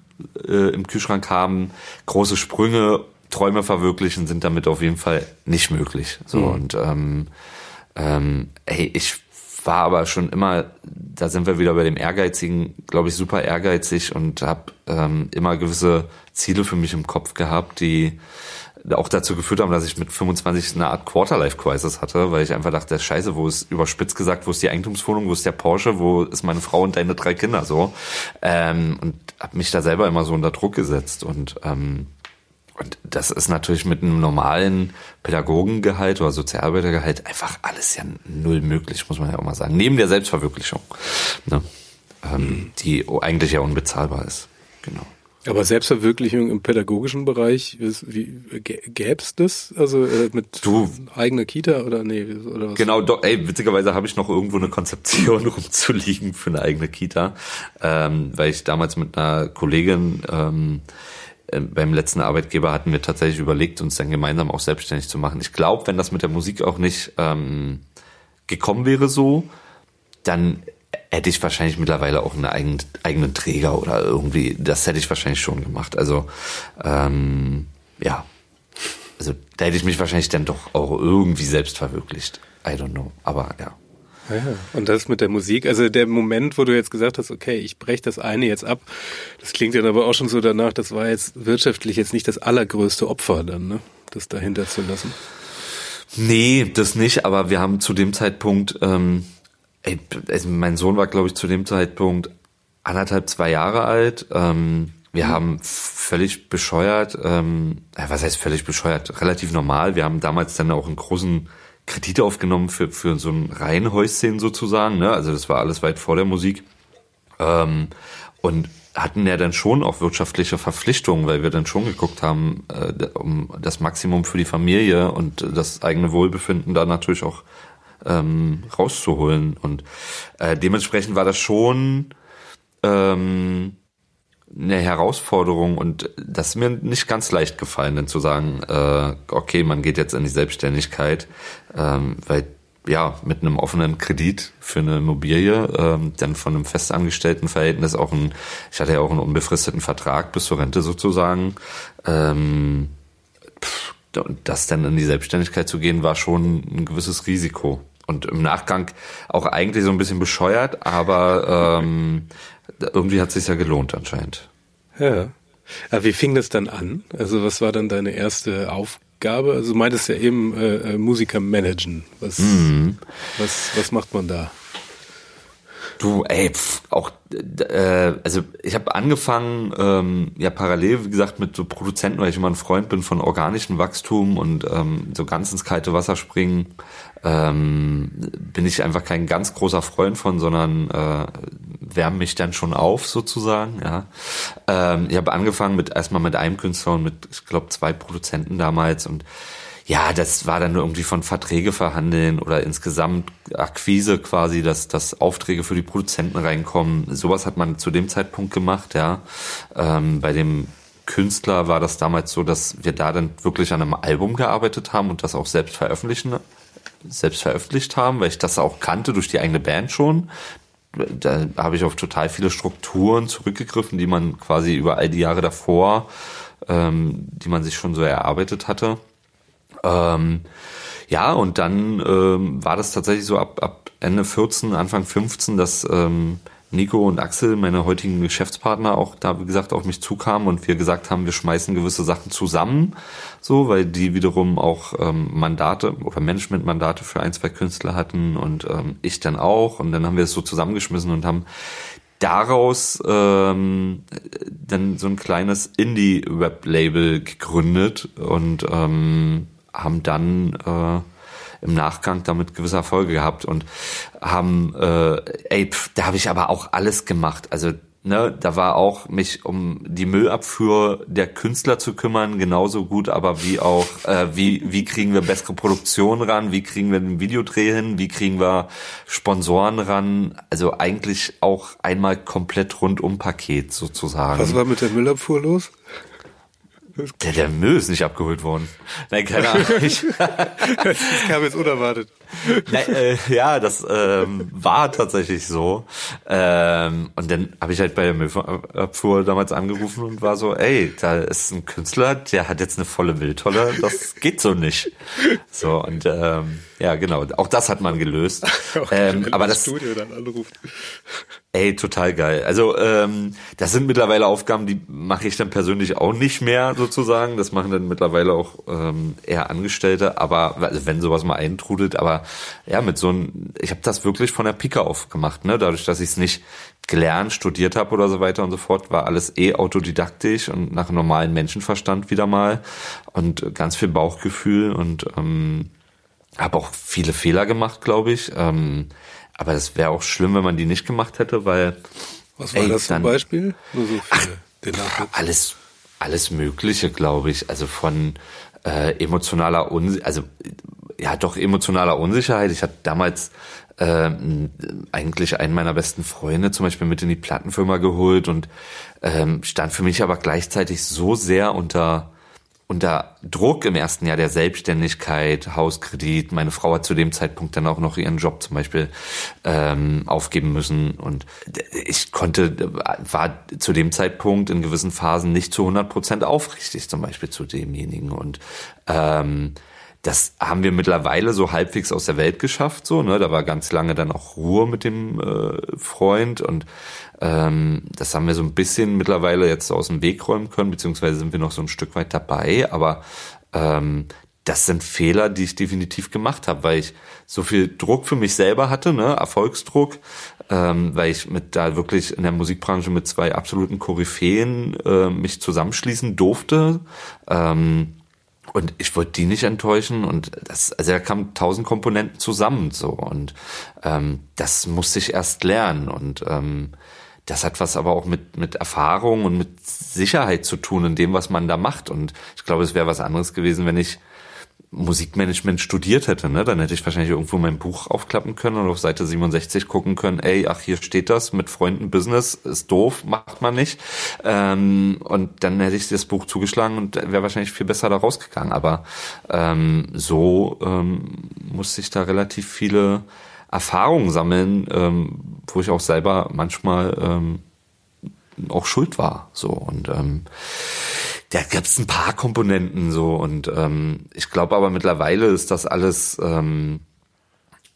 [SPEAKER 1] äh, im Kühlschrank haben, große Sprünge Träume verwirklichen sind damit auf jeden Fall nicht möglich. So mhm. und ähm, ähm, hey, ich war aber schon immer, da sind wir wieder bei dem Ehrgeizigen, glaube ich, super ehrgeizig und habe ähm, immer gewisse Ziele für mich im Kopf gehabt, die auch dazu geführt haben, dass ich mit 25 eine Art Quarterlife-Crisis hatte, weil ich einfach dachte, scheiße, wo ist überspitzt gesagt, wo ist die Eigentumswohnung, wo ist der Porsche, wo ist meine Frau und deine drei Kinder so ähm, und habe mich da selber immer so unter Druck gesetzt und ähm, und das ist natürlich mit einem normalen Pädagogengehalt oder Sozialarbeitergehalt einfach alles ja null möglich, muss man ja auch mal sagen. Neben der Selbstverwirklichung, ne? ähm, die eigentlich ja unbezahlbar ist. Genau.
[SPEAKER 2] Aber Selbstverwirklichung im pädagogischen Bereich, gäbe es das? Also äh, mit du, eigener Kita oder nee? Oder
[SPEAKER 1] was? Genau, doch, ey, witzigerweise habe ich noch irgendwo eine Konzeption rumzuliegen für eine eigene Kita, ähm, weil ich damals mit einer Kollegin ähm, äh, beim letzten Arbeitgeber hatten wir tatsächlich überlegt, uns dann gemeinsam auch selbstständig zu machen. Ich glaube, wenn das mit der Musik auch nicht ähm, gekommen wäre so, dann hätte ich wahrscheinlich mittlerweile auch einen eigenen, eigenen Träger oder irgendwie, das hätte ich wahrscheinlich schon gemacht. Also ähm, ja, also da hätte ich mich wahrscheinlich dann doch auch irgendwie selbst verwirklicht. I don't know, aber ja.
[SPEAKER 2] Ja, und das mit der Musik, also der Moment, wo du jetzt gesagt hast, okay, ich breche das eine jetzt ab, das klingt dann aber auch schon so danach, das war jetzt wirtschaftlich jetzt nicht das allergrößte Opfer dann, ne? Das dahinter zu lassen.
[SPEAKER 1] Nee, das nicht, aber wir haben zu dem Zeitpunkt, ähm, ey, also mein Sohn war, glaube ich, zu dem Zeitpunkt anderthalb, zwei Jahre alt. Ähm, wir mhm. haben völlig bescheuert, ähm, was heißt völlig bescheuert, relativ normal. Wir haben damals dann auch einen großen Kredite aufgenommen für, für so ein Reihenhäuschen sozusagen. Ne? Also das war alles weit vor der Musik. Ähm, und hatten ja dann schon auch wirtschaftliche Verpflichtungen, weil wir dann schon geguckt haben, äh, um das Maximum für die Familie und das eigene Wohlbefinden da natürlich auch ähm, rauszuholen. Und äh, dementsprechend war das schon ähm, eine Herausforderung und das ist mir nicht ganz leicht gefallen, denn zu sagen, äh, okay, man geht jetzt in die Selbstständigkeit, ähm, weil ja, mit einem offenen Kredit für eine Immobilie, ähm, dann von einem festangestellten Verhältnis auch ein, ich hatte ja auch einen unbefristeten Vertrag bis zur Rente sozusagen, ähm, pff, das dann in die Selbstständigkeit zu gehen, war schon ein gewisses Risiko. Und im Nachgang auch eigentlich so ein bisschen bescheuert, aber ähm, irgendwie hat es sich ja gelohnt anscheinend.
[SPEAKER 2] Ja. Aber wie fing das dann an? Also was war dann deine erste Aufgabe? Also du meintest ja eben äh, äh, Musiker managen. Was, mhm. was, was macht man da?
[SPEAKER 1] Du, ey, pf, auch, äh, also ich habe angefangen, ähm, ja parallel, wie gesagt, mit so Produzenten, weil ich immer ein Freund bin von organischem Wachstum und ähm, so ganz ins kalte Wasser springen, ähm, bin ich einfach kein ganz großer Freund von, sondern äh, wärme mich dann schon auf sozusagen. Ja, ähm, ich habe angefangen mit erstmal mit einem Künstler und mit, ich glaube, zwei Produzenten damals und ja, das war dann irgendwie von Verträge verhandeln oder insgesamt Akquise quasi, dass, dass Aufträge für die Produzenten reinkommen. Sowas hat man zu dem Zeitpunkt gemacht, ja. Ähm, bei dem Künstler war das damals so, dass wir da dann wirklich an einem Album gearbeitet haben und das auch selbst veröffentlichen, selbst veröffentlicht haben, weil ich das auch kannte durch die eigene Band schon. Da habe ich auf total viele Strukturen zurückgegriffen, die man quasi über all die Jahre davor, ähm, die man sich schon so erarbeitet hatte. Ähm, ja, und dann ähm, war das tatsächlich so ab, ab Ende 14, Anfang 15, dass ähm, Nico und Axel, meine heutigen Geschäftspartner, auch da, wie gesagt, auf mich zukamen und wir gesagt haben, wir schmeißen gewisse Sachen zusammen, so, weil die wiederum auch ähm, Mandate oder Managementmandate für ein, zwei Künstler hatten und ähm, ich dann auch. Und dann haben wir es so zusammengeschmissen und haben daraus ähm, dann so ein kleines Indie-Web-Label gegründet und ähm, haben dann äh, im Nachgang damit gewisse Erfolge gehabt und haben, äh, ey, pf, da habe ich aber auch alles gemacht. Also ne, da war auch mich um die Müllabfuhr der Künstler zu kümmern, genauso gut, aber wie auch, äh, wie, wie kriegen wir bessere Produktion ran, wie kriegen wir den Videodreh hin, wie kriegen wir Sponsoren ran, also eigentlich auch einmal komplett rundum Paket sozusagen.
[SPEAKER 2] Was war mit der Müllabfuhr los?
[SPEAKER 1] Der, der Müll ist nicht abgeholt worden. Nein, keine Ahnung. Ich,
[SPEAKER 2] das kam jetzt unerwartet.
[SPEAKER 1] Nein, äh, ja, das ähm, war tatsächlich so. Ähm, und dann habe ich halt bei der Müllabfuhr damals angerufen und war so, ey, da ist ein Künstler, der hat jetzt eine volle Mülltolle, das geht so nicht. So, und ähm, ja, genau, auch das hat man gelöst. ähm, aber das
[SPEAKER 2] Studio dann anruft.
[SPEAKER 1] Ey, total geil. Also ähm, das sind mittlerweile Aufgaben, die mache ich dann persönlich auch nicht mehr sozusagen. Das machen dann mittlerweile auch ähm, eher Angestellte. Aber also wenn sowas mal eintrudelt, aber ja, mit so einem, ich habe das wirklich von der Pika auf gemacht. Ne? Dadurch, dass ich es nicht gelernt, studiert habe oder so weiter und so fort, war alles eh autodidaktisch und nach normalen Menschenverstand wieder mal und ganz viel Bauchgefühl und ähm, habe auch viele Fehler gemacht, glaube ich. Ähm, aber es wäre auch schlimm, wenn man die nicht gemacht hätte, weil.
[SPEAKER 2] Was war ey, das zum Beispiel? Nur so
[SPEAKER 1] viele. Ach, alles, alles Mögliche, glaube ich. Also von äh, emotionaler Unsicherheit, also ja doch emotionaler Unsicherheit. Ich hatte damals äh, eigentlich einen meiner besten Freunde zum Beispiel mit in die Plattenfirma geholt und ähm, stand für mich aber gleichzeitig so sehr unter unter Druck im ersten Jahr der Selbstständigkeit, Hauskredit. Meine Frau hat zu dem Zeitpunkt dann auch noch ihren Job zum Beispiel ähm, aufgeben müssen und ich konnte, war zu dem Zeitpunkt in gewissen Phasen nicht zu 100 Prozent aufrichtig zum Beispiel zu demjenigen und ähm, das haben wir mittlerweile so halbwegs aus der Welt geschafft, so, ne? Da war ganz lange dann auch Ruhe mit dem äh, Freund und ähm, das haben wir so ein bisschen mittlerweile jetzt aus dem Weg räumen können, beziehungsweise sind wir noch so ein Stück weit dabei, aber ähm, das sind Fehler, die ich definitiv gemacht habe, weil ich so viel Druck für mich selber hatte, ne, Erfolgsdruck, ähm, weil ich mit da wirklich in der Musikbranche mit zwei absoluten Koryphäen äh, mich zusammenschließen durfte. Ähm, und ich wollte die nicht enttäuschen und das, also da kamen tausend Komponenten zusammen so. Und ähm, das musste ich erst lernen. Und ähm, das hat was aber auch mit mit Erfahrung und mit Sicherheit zu tun in dem, was man da macht und ich glaube, es wäre was anderes gewesen, wenn ich Musikmanagement studiert hätte, ne, dann hätte ich wahrscheinlich irgendwo mein Buch aufklappen können und auf Seite 67 gucken können, ey, ach, hier steht das, mit Freunden Business, ist doof, macht man nicht. Ähm, und dann hätte ich das Buch zugeschlagen und wäre wahrscheinlich viel besser da rausgegangen. Aber ähm, so ähm, musste ich da relativ viele Erfahrungen sammeln, ähm, wo ich auch selber manchmal ähm, auch schuld war. So und ähm, da gibt's ein paar Komponenten so und ähm, ich glaube aber mittlerweile ist das alles ähm,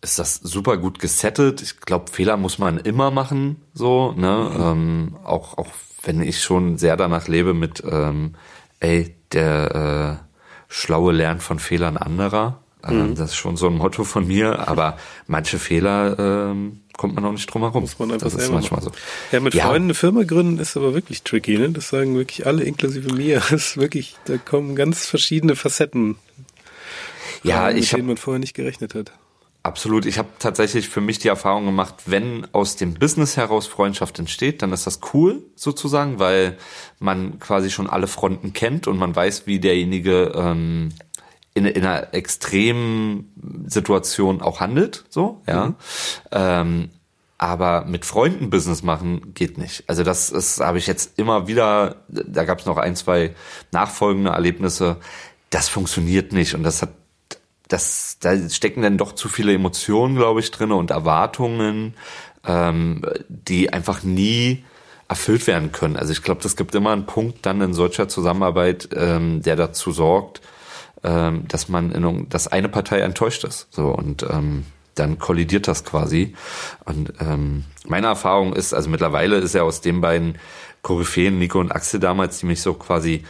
[SPEAKER 1] ist das super gut gesettet. Ich glaube, Fehler muss man immer machen, so, ne? Mhm. Ähm, auch, auch wenn ich schon sehr danach lebe mit, ähm, ey, der äh, Schlaue lernt von Fehlern anderer. Ähm, mhm. Das ist schon so ein Motto von mir, aber manche Fehler ähm, kommt man auch nicht drum herum.
[SPEAKER 2] Muss man einfach
[SPEAKER 1] das ist manchmal machen.
[SPEAKER 2] so. Ja, mit ja. Freunden eine Firma gründen ist aber wirklich tricky, ne? Das sagen wirklich alle, inklusive mir. Das ist wirklich, da kommen ganz verschiedene Facetten.
[SPEAKER 1] Ja, rein, ich
[SPEAKER 2] mit denen man vorher nicht gerechnet hat.
[SPEAKER 1] Absolut. Ich habe tatsächlich für mich die Erfahrung gemacht, wenn aus dem Business heraus Freundschaft entsteht, dann ist das cool sozusagen, weil man quasi schon alle Fronten kennt und man weiß, wie derjenige ähm, in, in einer extremen Situation auch handelt, so, ja. Mhm. Ähm, aber mit Freunden Business machen geht nicht. Also das ist, habe ich jetzt immer wieder, da gab es noch ein, zwei nachfolgende Erlebnisse, das funktioniert nicht und das hat, das, da stecken dann doch zu viele Emotionen, glaube ich, drinne und Erwartungen, ähm, die einfach nie erfüllt werden können. Also ich glaube, das gibt immer einen Punkt dann in solcher Zusammenarbeit, ähm, der dazu sorgt, ähm, dass man in, dass eine Partei enttäuscht ist. So und ähm, dann kollidiert das quasi. Und ähm, meine Erfahrung ist, also mittlerweile ist ja aus den beiden Koryphäen, Nico und Axel damals, die mich so quasi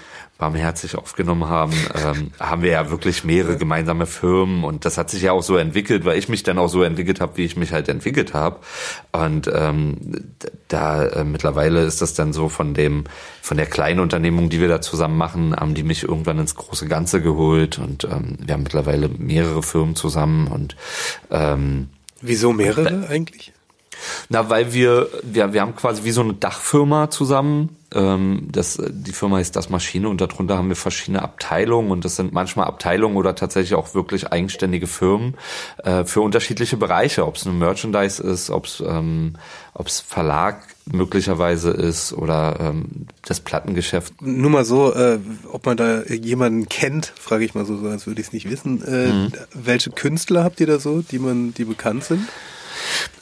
[SPEAKER 1] barmherzig aufgenommen haben, ähm, haben wir ja wirklich mehrere gemeinsame Firmen und das hat sich ja auch so entwickelt, weil ich mich dann auch so entwickelt habe, wie ich mich halt entwickelt habe. Und ähm, da äh, mittlerweile ist das dann so von dem, von der kleinen Unternehmung, die wir da zusammen machen, haben die mich irgendwann ins große Ganze geholt und ähm, wir haben mittlerweile mehrere Firmen zusammen und ähm,
[SPEAKER 2] Wieso mehrere eigentlich?
[SPEAKER 1] Na, weil wir, wir, wir haben quasi wie so eine Dachfirma zusammen. Ähm, das, die Firma ist das Maschine und darunter haben wir verschiedene Abteilungen und das sind manchmal Abteilungen oder tatsächlich auch wirklich eigenständige Firmen äh, für unterschiedliche Bereiche, ob es eine Merchandise ist, ob es ähm, ob's Verlag möglicherweise ist oder ähm, das Plattengeschäft.
[SPEAKER 2] Nur mal so, äh, ob man da jemanden kennt, frage ich mal so, als würde ich es nicht wissen. Äh, mhm. Welche Künstler habt ihr da so, die man, die bekannt sind?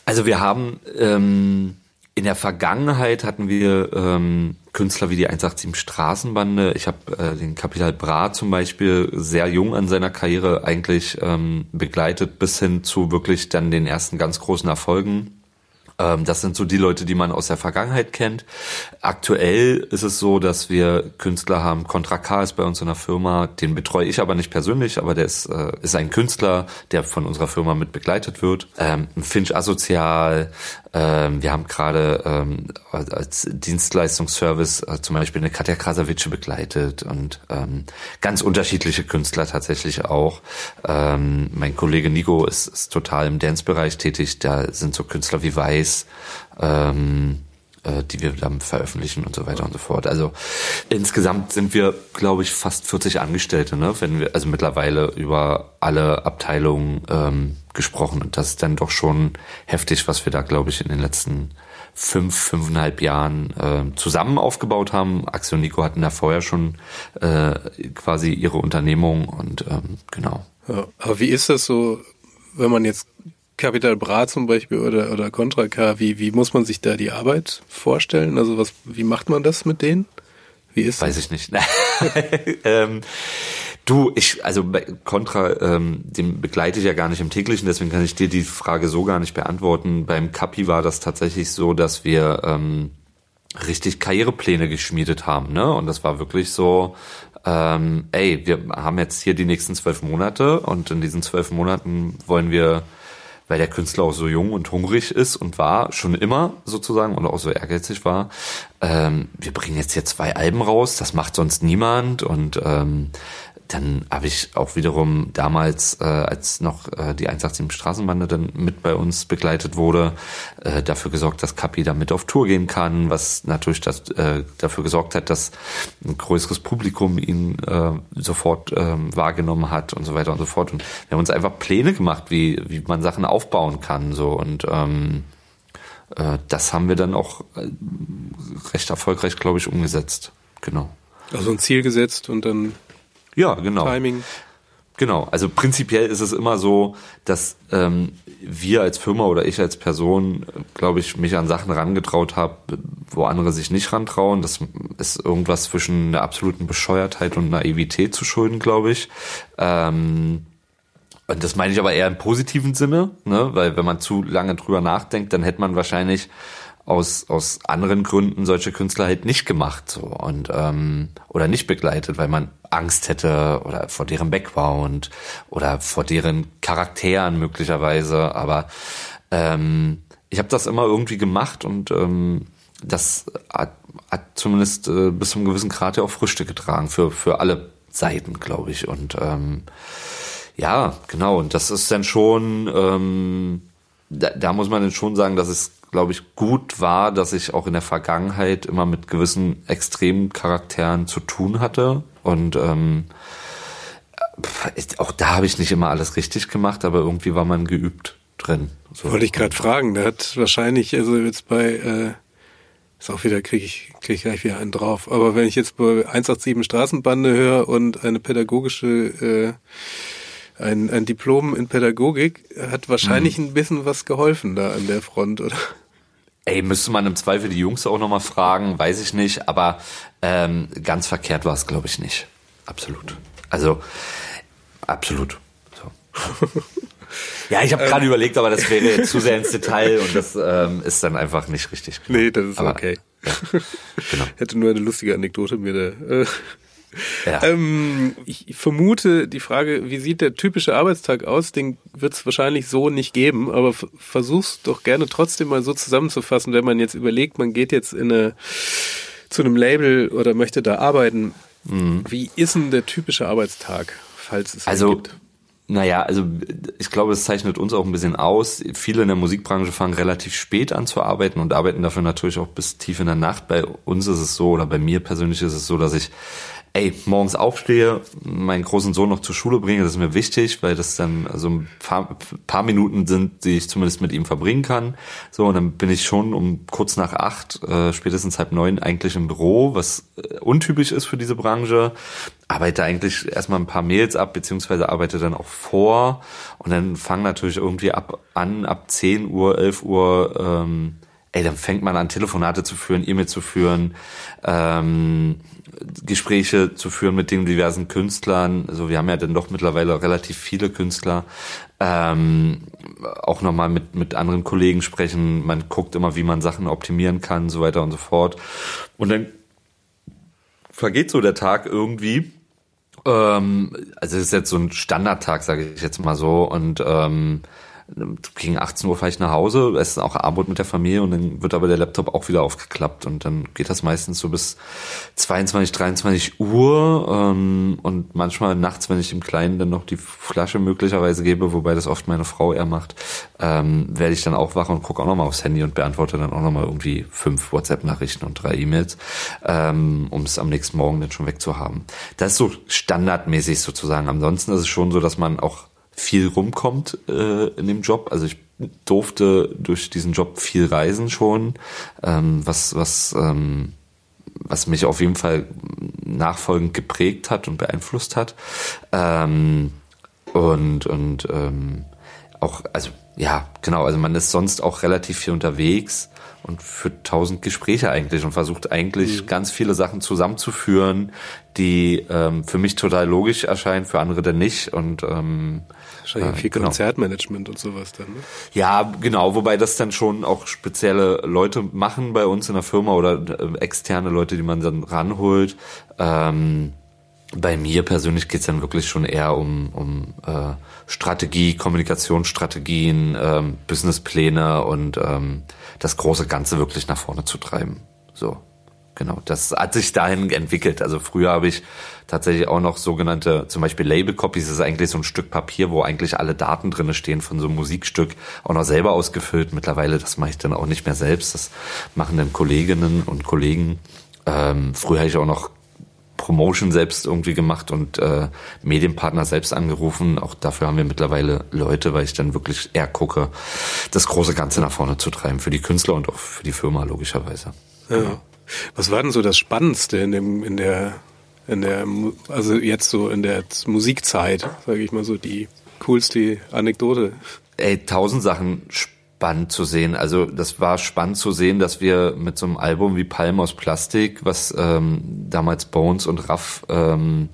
[SPEAKER 1] Also wir haben ähm, in der Vergangenheit hatten wir ähm, Künstler wie die 187 Straßenbande. Ich habe äh, den Kapital Bra zum Beispiel sehr jung an seiner Karriere eigentlich ähm, begleitet, bis hin zu wirklich dann den ersten ganz großen Erfolgen. Ähm, das sind so die Leute, die man aus der Vergangenheit kennt. Aktuell ist es so, dass wir Künstler haben. Contra K ist bei uns in der Firma. Den betreue ich aber nicht persönlich, aber der ist, äh, ist ein Künstler, der von unserer Firma mit begleitet wird. Ähm, Finch Asozial, ähm, wir haben gerade ähm, als Dienstleistungsservice äh, zum Beispiel eine Katja Krasavice begleitet und ähm, ganz unterschiedliche Künstler tatsächlich auch. Ähm, mein Kollege Nico ist, ist total im Dance-Bereich tätig. Da sind so Künstler wie Weiß, ähm, äh, die wir dann veröffentlichen und so weiter und so fort. Also insgesamt sind wir, glaube ich, fast 40 Angestellte, ne? Wenn wir also mittlerweile über alle Abteilungen ähm, gesprochen und das ist dann doch schon heftig, was wir da, glaube ich, in den letzten fünf, fünfeinhalb Jahren äh, zusammen aufgebaut haben. Axel und Nico hatten da vorher schon äh, quasi ihre Unternehmung und ähm, genau.
[SPEAKER 2] Ja, aber wie ist das so, wenn man jetzt Capital Bra zum Beispiel oder, oder Contra K, wie, wie muss man sich da die Arbeit vorstellen? Also was, wie macht man das mit denen? Wie ist
[SPEAKER 1] Weiß
[SPEAKER 2] das?
[SPEAKER 1] ich nicht. ähm, du, ich, also Contra, ähm, den begleite ich ja gar nicht im täglichen, deswegen kann ich dir die Frage so gar nicht beantworten. Beim Capi war das tatsächlich so, dass wir ähm, richtig Karrierepläne geschmiedet haben, ne? Und das war wirklich so, ähm, ey, wir haben jetzt hier die nächsten zwölf Monate und in diesen zwölf Monaten wollen wir weil der Künstler auch so jung und hungrig ist und war, schon immer sozusagen und auch so ehrgeizig war. Ähm, wir bringen jetzt hier zwei Alben raus, das macht sonst niemand und ähm, dann habe ich auch wiederum damals, äh, als noch äh, die 187 Straßenbande dann mit bei uns begleitet wurde, äh, dafür gesorgt, dass Kapi da mit auf Tour gehen kann, was natürlich das, äh, dafür gesorgt hat, dass ein größeres Publikum ihn äh, sofort äh, wahrgenommen hat und so weiter und so fort. Und wir haben uns einfach Pläne gemacht, wie, wie man Sachen aufbauen kann. so Und ähm, äh, das haben wir dann auch äh, recht erfolgreich, glaube ich, umgesetzt. Genau.
[SPEAKER 2] Also ein Ziel gesetzt und dann
[SPEAKER 1] ja, genau.
[SPEAKER 2] Timing.
[SPEAKER 1] Genau, also prinzipiell ist es immer so, dass ähm, wir als Firma oder ich als Person, glaube ich, mich an Sachen rangetraut habe, wo andere sich nicht rantrauen. Das ist irgendwas zwischen einer absoluten Bescheuertheit und Naivität zu schulden, glaube ich. Ähm, und das meine ich aber eher im positiven Sinne, ne? weil wenn man zu lange drüber nachdenkt, dann hätte man wahrscheinlich aus, aus anderen Gründen solche Künstler halt nicht gemacht so und ähm, oder nicht begleitet, weil man Angst hätte oder vor deren Background oder vor deren Charakteren möglicherweise. Aber ähm, ich habe das immer irgendwie gemacht und ähm, das hat, hat zumindest äh, bis zu einem gewissen Grad ja auch Früchte getragen für, für alle Seiten, glaube ich. Und ähm, ja, genau, und das ist dann schon, ähm, da, da muss man dann schon sagen, dass es glaube ich, gut war, dass ich auch in der Vergangenheit immer mit gewissen extremen Charakteren zu tun hatte. Und ähm, auch da habe ich nicht immer alles richtig gemacht, aber irgendwie war man geübt drin.
[SPEAKER 2] So. Wollte ich gerade fragen. Der hat wahrscheinlich, also jetzt bei, äh, ist auch wieder, kriege ich, krieg ich gleich wieder einen drauf. Aber wenn ich jetzt bei 187 Straßenbande höre und eine pädagogische äh, ein, ein Diplom in Pädagogik hat wahrscheinlich mhm. ein bisschen was geholfen da an der Front, oder?
[SPEAKER 1] Ey, müsste man im Zweifel die Jungs auch nochmal fragen, weiß ich nicht, aber ähm, ganz verkehrt war es, glaube ich, nicht. Absolut. Also, absolut. So. ja, ich habe gerade ähm. überlegt, aber das wäre zu sehr ins Detail und das ähm, ist dann einfach nicht richtig.
[SPEAKER 2] Genau. Nee, das ist aber, okay. Ja, genau. Hätte nur eine lustige Anekdote mir da. Äh, ja. Ähm, ich vermute, die Frage, wie sieht der typische Arbeitstag aus, den wird es wahrscheinlich so nicht geben, aber versuch's doch gerne trotzdem mal so zusammenzufassen, wenn man jetzt überlegt, man geht jetzt in eine, zu einem Label oder möchte da arbeiten. Mhm. Wie ist denn der typische Arbeitstag, falls es
[SPEAKER 1] also,
[SPEAKER 2] gibt?
[SPEAKER 1] Naja, also ich glaube, es zeichnet uns auch ein bisschen aus. Viele in der Musikbranche fangen relativ spät an zu arbeiten und arbeiten dafür natürlich auch bis tief in der Nacht. Bei uns ist es so, oder bei mir persönlich ist es so, dass ich ey, morgens aufstehe, meinen großen Sohn noch zur Schule bringe, das ist mir wichtig, weil das dann so ein paar, paar, Minuten sind, die ich zumindest mit ihm verbringen kann. So, und dann bin ich schon um kurz nach acht, äh, spätestens halb neun eigentlich im Büro, was äh, untypisch ist für diese Branche. Arbeite eigentlich erstmal ein paar Mails ab, beziehungsweise arbeite dann auch vor und dann fange natürlich irgendwie ab an, ab zehn Uhr, elf Uhr, ähm, ey, dann fängt man an, Telefonate zu führen, E-Mail zu führen, ähm, Gespräche zu führen mit den diversen Künstlern. Also wir haben ja dann doch mittlerweile relativ viele Künstler. Ähm, auch nochmal mit, mit anderen Kollegen sprechen. Man guckt immer, wie man Sachen optimieren kann, so weiter und so fort. Und dann vergeht so der Tag irgendwie. Ähm, also es ist jetzt so ein Standardtag, sage ich jetzt mal so. Und ähm, gegen 18 Uhr fahre ich nach Hause, esse auch Abend mit der Familie und dann wird aber der Laptop auch wieder aufgeklappt und dann geht das meistens so bis 22, 23 Uhr ähm, und manchmal nachts, wenn ich dem Kleinen dann noch die Flasche möglicherweise gebe, wobei das oft meine Frau eher macht, ähm, werde ich dann auch wach und gucke auch nochmal aufs Handy und beantworte dann auch nochmal irgendwie fünf WhatsApp-Nachrichten und drei E-Mails, ähm, um es am nächsten Morgen dann schon wegzuhaben. Das ist so standardmäßig sozusagen. Ansonsten ist es schon so, dass man auch viel rumkommt äh, in dem Job. Also ich durfte durch diesen Job viel reisen schon, ähm, was was ähm, was mich auf jeden Fall nachfolgend geprägt hat und beeinflusst hat. Ähm, und und ähm, auch, also ja, genau, also man ist sonst auch relativ viel unterwegs und führt tausend Gespräche eigentlich und versucht eigentlich mhm. ganz viele Sachen zusammenzuführen, die ähm, für mich total logisch erscheinen, für andere dann nicht. Und ähm,
[SPEAKER 2] Wahrscheinlich viel genau. Konzertmanagement und sowas dann, ne?
[SPEAKER 1] Ja, genau, wobei das dann schon auch spezielle Leute machen bei uns in der Firma oder äh, externe Leute, die man dann ranholt. Ähm, bei mir persönlich geht's dann wirklich schon eher um, um äh, Strategie, Kommunikationsstrategien, ähm, Businesspläne und ähm, das große Ganze wirklich nach vorne zu treiben. So. Genau, das hat sich dahin entwickelt. Also früher habe ich tatsächlich auch noch sogenannte, zum Beispiel Label Copies, das ist eigentlich so ein Stück Papier, wo eigentlich alle Daten drinne stehen von so einem Musikstück, auch noch selber ausgefüllt. Mittlerweile, das mache ich dann auch nicht mehr selbst. Das machen dann Kolleginnen und Kollegen. Ähm, früher habe ich auch noch Promotion selbst irgendwie gemacht und äh, Medienpartner selbst angerufen. Auch dafür haben wir mittlerweile Leute, weil ich dann wirklich eher gucke, das große Ganze nach vorne zu treiben, für die Künstler und auch für die Firma logischerweise.
[SPEAKER 2] Ja. Genau. Was war denn so das Spannendste in dem, in der, in der, also jetzt so in der Musikzeit, sage ich mal so, die coolste Anekdote?
[SPEAKER 1] Ey, tausend Sachen spannend zu sehen. Also das war spannend zu sehen, dass wir mit so einem Album wie Palm aus Plastik, was ähm, damals Bones und Raff ähm,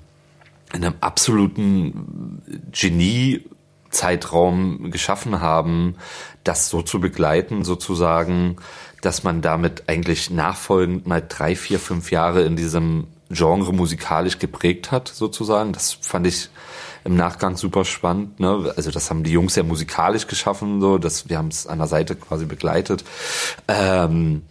[SPEAKER 1] in einem absoluten Genie Zeitraum geschaffen haben, das so zu begleiten, sozusagen, dass man damit eigentlich nachfolgend mal drei, vier, fünf Jahre in diesem Genre musikalisch geprägt hat, sozusagen. Das fand ich im Nachgang super spannend. Ne? Also das haben die Jungs ja musikalisch geschaffen, so, dass wir haben es an der Seite quasi begleitet. Ähm,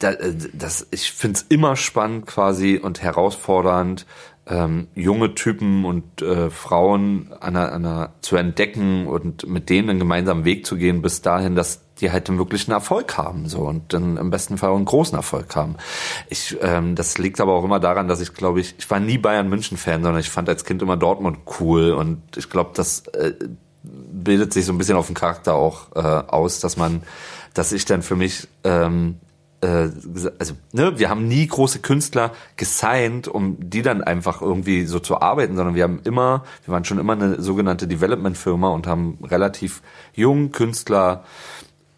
[SPEAKER 1] äh, das, ich finde es immer spannend quasi und herausfordernd, ähm, junge Typen und äh, Frauen an einer, an einer, zu entdecken und mit denen einen gemeinsamen Weg zu gehen, bis dahin, dass die halt einen wirklichen Erfolg haben so und dann im besten Fall auch einen großen Erfolg haben. Ich, ähm, das liegt aber auch immer daran, dass ich glaube ich, ich war nie Bayern München Fan, sondern ich fand als Kind immer Dortmund cool und ich glaube, das äh, bildet sich so ein bisschen auf den Charakter auch äh, aus, dass man, dass ich dann für mich ähm, äh, also ne, wir haben nie große Künstler gesigned, um die dann einfach irgendwie so zu arbeiten, sondern wir haben immer, wir waren schon immer eine sogenannte Development-Firma und haben relativ jungen Künstler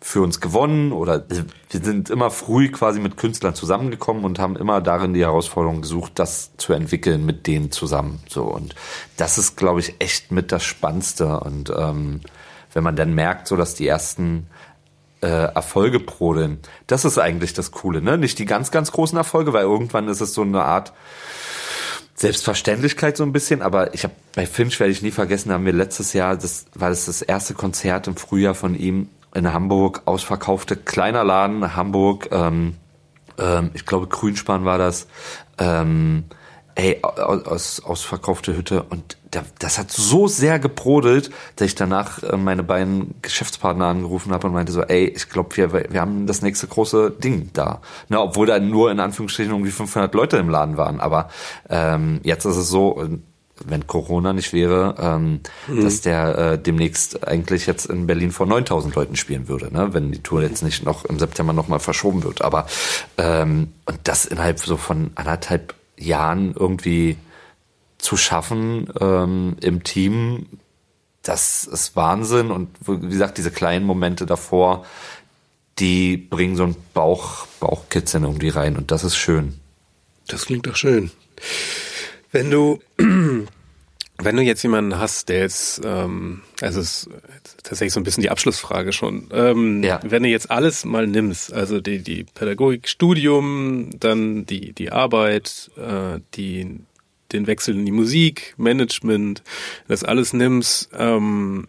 [SPEAKER 1] für uns gewonnen oder wir sind immer früh quasi mit Künstlern zusammengekommen und haben immer darin die Herausforderung gesucht, das zu entwickeln mit denen zusammen. So und das ist, glaube ich, echt mit das Spannendste und ähm, wenn man dann merkt, so dass die ersten äh, Erfolge brodeln. Das ist eigentlich das Coole, ne? Nicht die ganz, ganz großen Erfolge, weil irgendwann ist es so eine Art Selbstverständlichkeit so ein bisschen, aber ich habe bei Finch werde ich nie vergessen, haben wir letztes Jahr, das war das das erste Konzert im Frühjahr von ihm in Hamburg, ausverkaufte kleiner Laden Hamburg, ähm, ähm, ich glaube Grünspan war das. Ähm, ey, aus, ausverkaufte Hütte. Und das hat so sehr gebrodelt, dass ich danach äh, meine beiden Geschäftspartner angerufen habe und meinte so, ey, ich glaube, wir, wir haben das nächste große Ding da. Na, obwohl da nur in Anführungsstrichen irgendwie 500 Leute im Laden waren. Aber ähm, jetzt ist es so, wenn Corona nicht wäre, ähm, mhm. dass der äh, demnächst eigentlich jetzt in Berlin vor 9000 Leuten spielen würde, ne? wenn die Tour jetzt nicht noch im September nochmal verschoben wird. Aber ähm, und das innerhalb so von anderthalb Jahren irgendwie zu schaffen ähm, im Team, das ist Wahnsinn. Und wie gesagt, diese kleinen Momente davor, die bringen so ein Bauch, Bauchkitzeln irgendwie rein und das ist schön.
[SPEAKER 2] Das klingt doch schön. Wenn du, wenn du jetzt jemanden hast, der jetzt, ähm, also es ist tatsächlich so ein bisschen die Abschlussfrage schon, ähm, ja. wenn du jetzt alles mal nimmst, also die, die Pädagogikstudium, dann die, die Arbeit, äh, die, den Wechsel in die Musik, Management, das alles nimmst, ähm,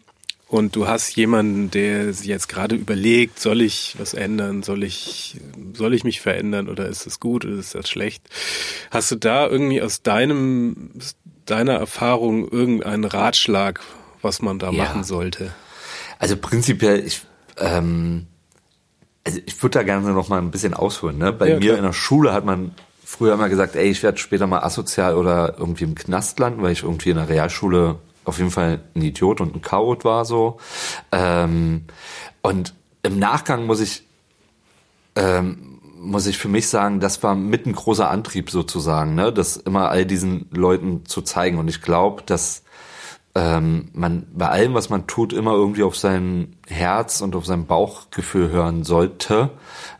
[SPEAKER 2] und du hast jemanden, der sich jetzt gerade überlegt, soll ich was ändern, soll ich, soll ich mich verändern oder ist das gut oder ist das schlecht? Hast du da irgendwie aus deinem, deiner Erfahrung irgendeinen Ratschlag, was man da ja. machen sollte?
[SPEAKER 1] Also prinzipiell, ich, ähm, also ich würde da gerne noch mal ein bisschen ausholen. Ne? Bei ja, mir klar. in der Schule hat man früher immer gesagt, ey, ich werde später mal asozial oder irgendwie im Knast landen, weil ich irgendwie in der Realschule auf jeden Fall ein Idiot und ein Chaot war so. Ähm, und im Nachgang muss ich ähm, muss ich für mich sagen, das war mit ein großer Antrieb sozusagen, ne, das immer all diesen Leuten zu zeigen. Und ich glaube, dass ähm, man bei allem, was man tut, immer irgendwie auf sein Herz und auf sein Bauchgefühl hören sollte.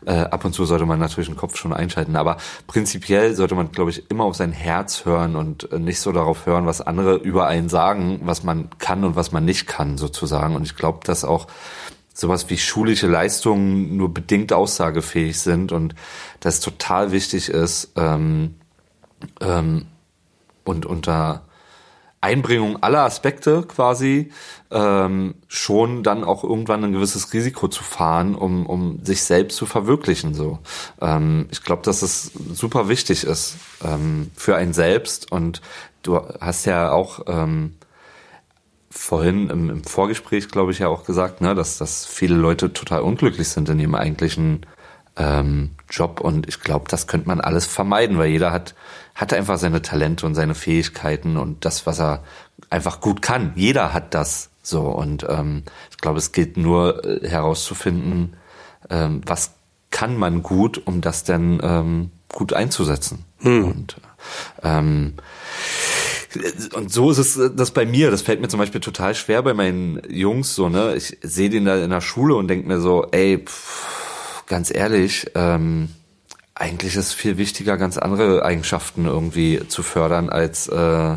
[SPEAKER 1] Äh, ab und zu sollte man natürlich den Kopf schon einschalten, aber prinzipiell sollte man, glaube ich, immer auf sein Herz hören und äh, nicht so darauf hören, was andere über einen sagen, was man kann und was man nicht kann, sozusagen. Und ich glaube, dass auch sowas wie schulische Leistungen nur bedingt aussagefähig sind und das total wichtig ist ähm, ähm, und unter Einbringung aller Aspekte quasi ähm, schon dann auch irgendwann ein gewisses Risiko zu fahren, um, um sich selbst zu verwirklichen. So, ähm, ich glaube, dass es super wichtig ist ähm, für einen selbst. Und du hast ja auch ähm, vorhin im, im Vorgespräch, glaube ich, ja auch gesagt, ne, dass, dass viele Leute total unglücklich sind in ihrem eigentlichen ähm, Job. Und ich glaube, das könnte man alles vermeiden, weil jeder hat hat einfach seine Talente und seine Fähigkeiten und das, was er einfach gut kann. Jeder hat das so. Und ähm, ich glaube, es gilt nur äh, herauszufinden, ähm, was kann man gut, um das dann ähm, gut einzusetzen. Hm. Und ähm, und so ist es äh, das bei mir. Das fällt mir zum Beispiel total schwer bei meinen Jungs so, ne? Ich sehe den da in der Schule und denke mir so, ey, pff, ganz ehrlich, ähm, eigentlich ist viel wichtiger, ganz andere Eigenschaften irgendwie zu fördern, als, äh,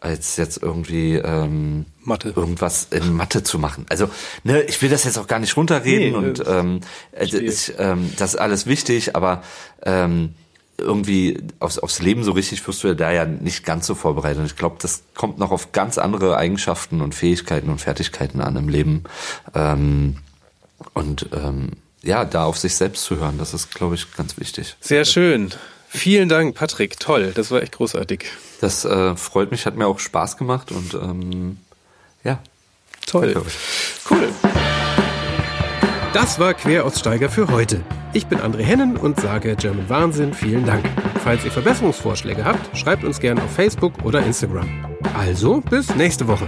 [SPEAKER 1] als jetzt irgendwie ähm, Mathe. irgendwas in Mathe zu machen. Also, ne, ich will das jetzt auch gar nicht runterreden nee, und ähm, also ich, ähm, das ist alles wichtig, aber ähm, irgendwie aufs, aufs Leben so richtig wirst du da ja nicht ganz so vorbereitet. Und ich glaube, das kommt noch auf ganz andere Eigenschaften und Fähigkeiten und Fertigkeiten an im Leben. Ähm, und ähm, ja, da auf sich selbst zu hören, das ist, glaube ich, ganz wichtig.
[SPEAKER 2] Sehr schön. Vielen Dank, Patrick. Toll, das war echt großartig.
[SPEAKER 1] Das äh, freut mich, hat mir auch Spaß gemacht und ähm, ja.
[SPEAKER 2] Toll. Cool. Das war Queraussteiger für heute. Ich bin André Hennen und sage German Wahnsinn vielen Dank. Falls ihr Verbesserungsvorschläge habt, schreibt uns gerne auf Facebook oder Instagram. Also bis nächste Woche.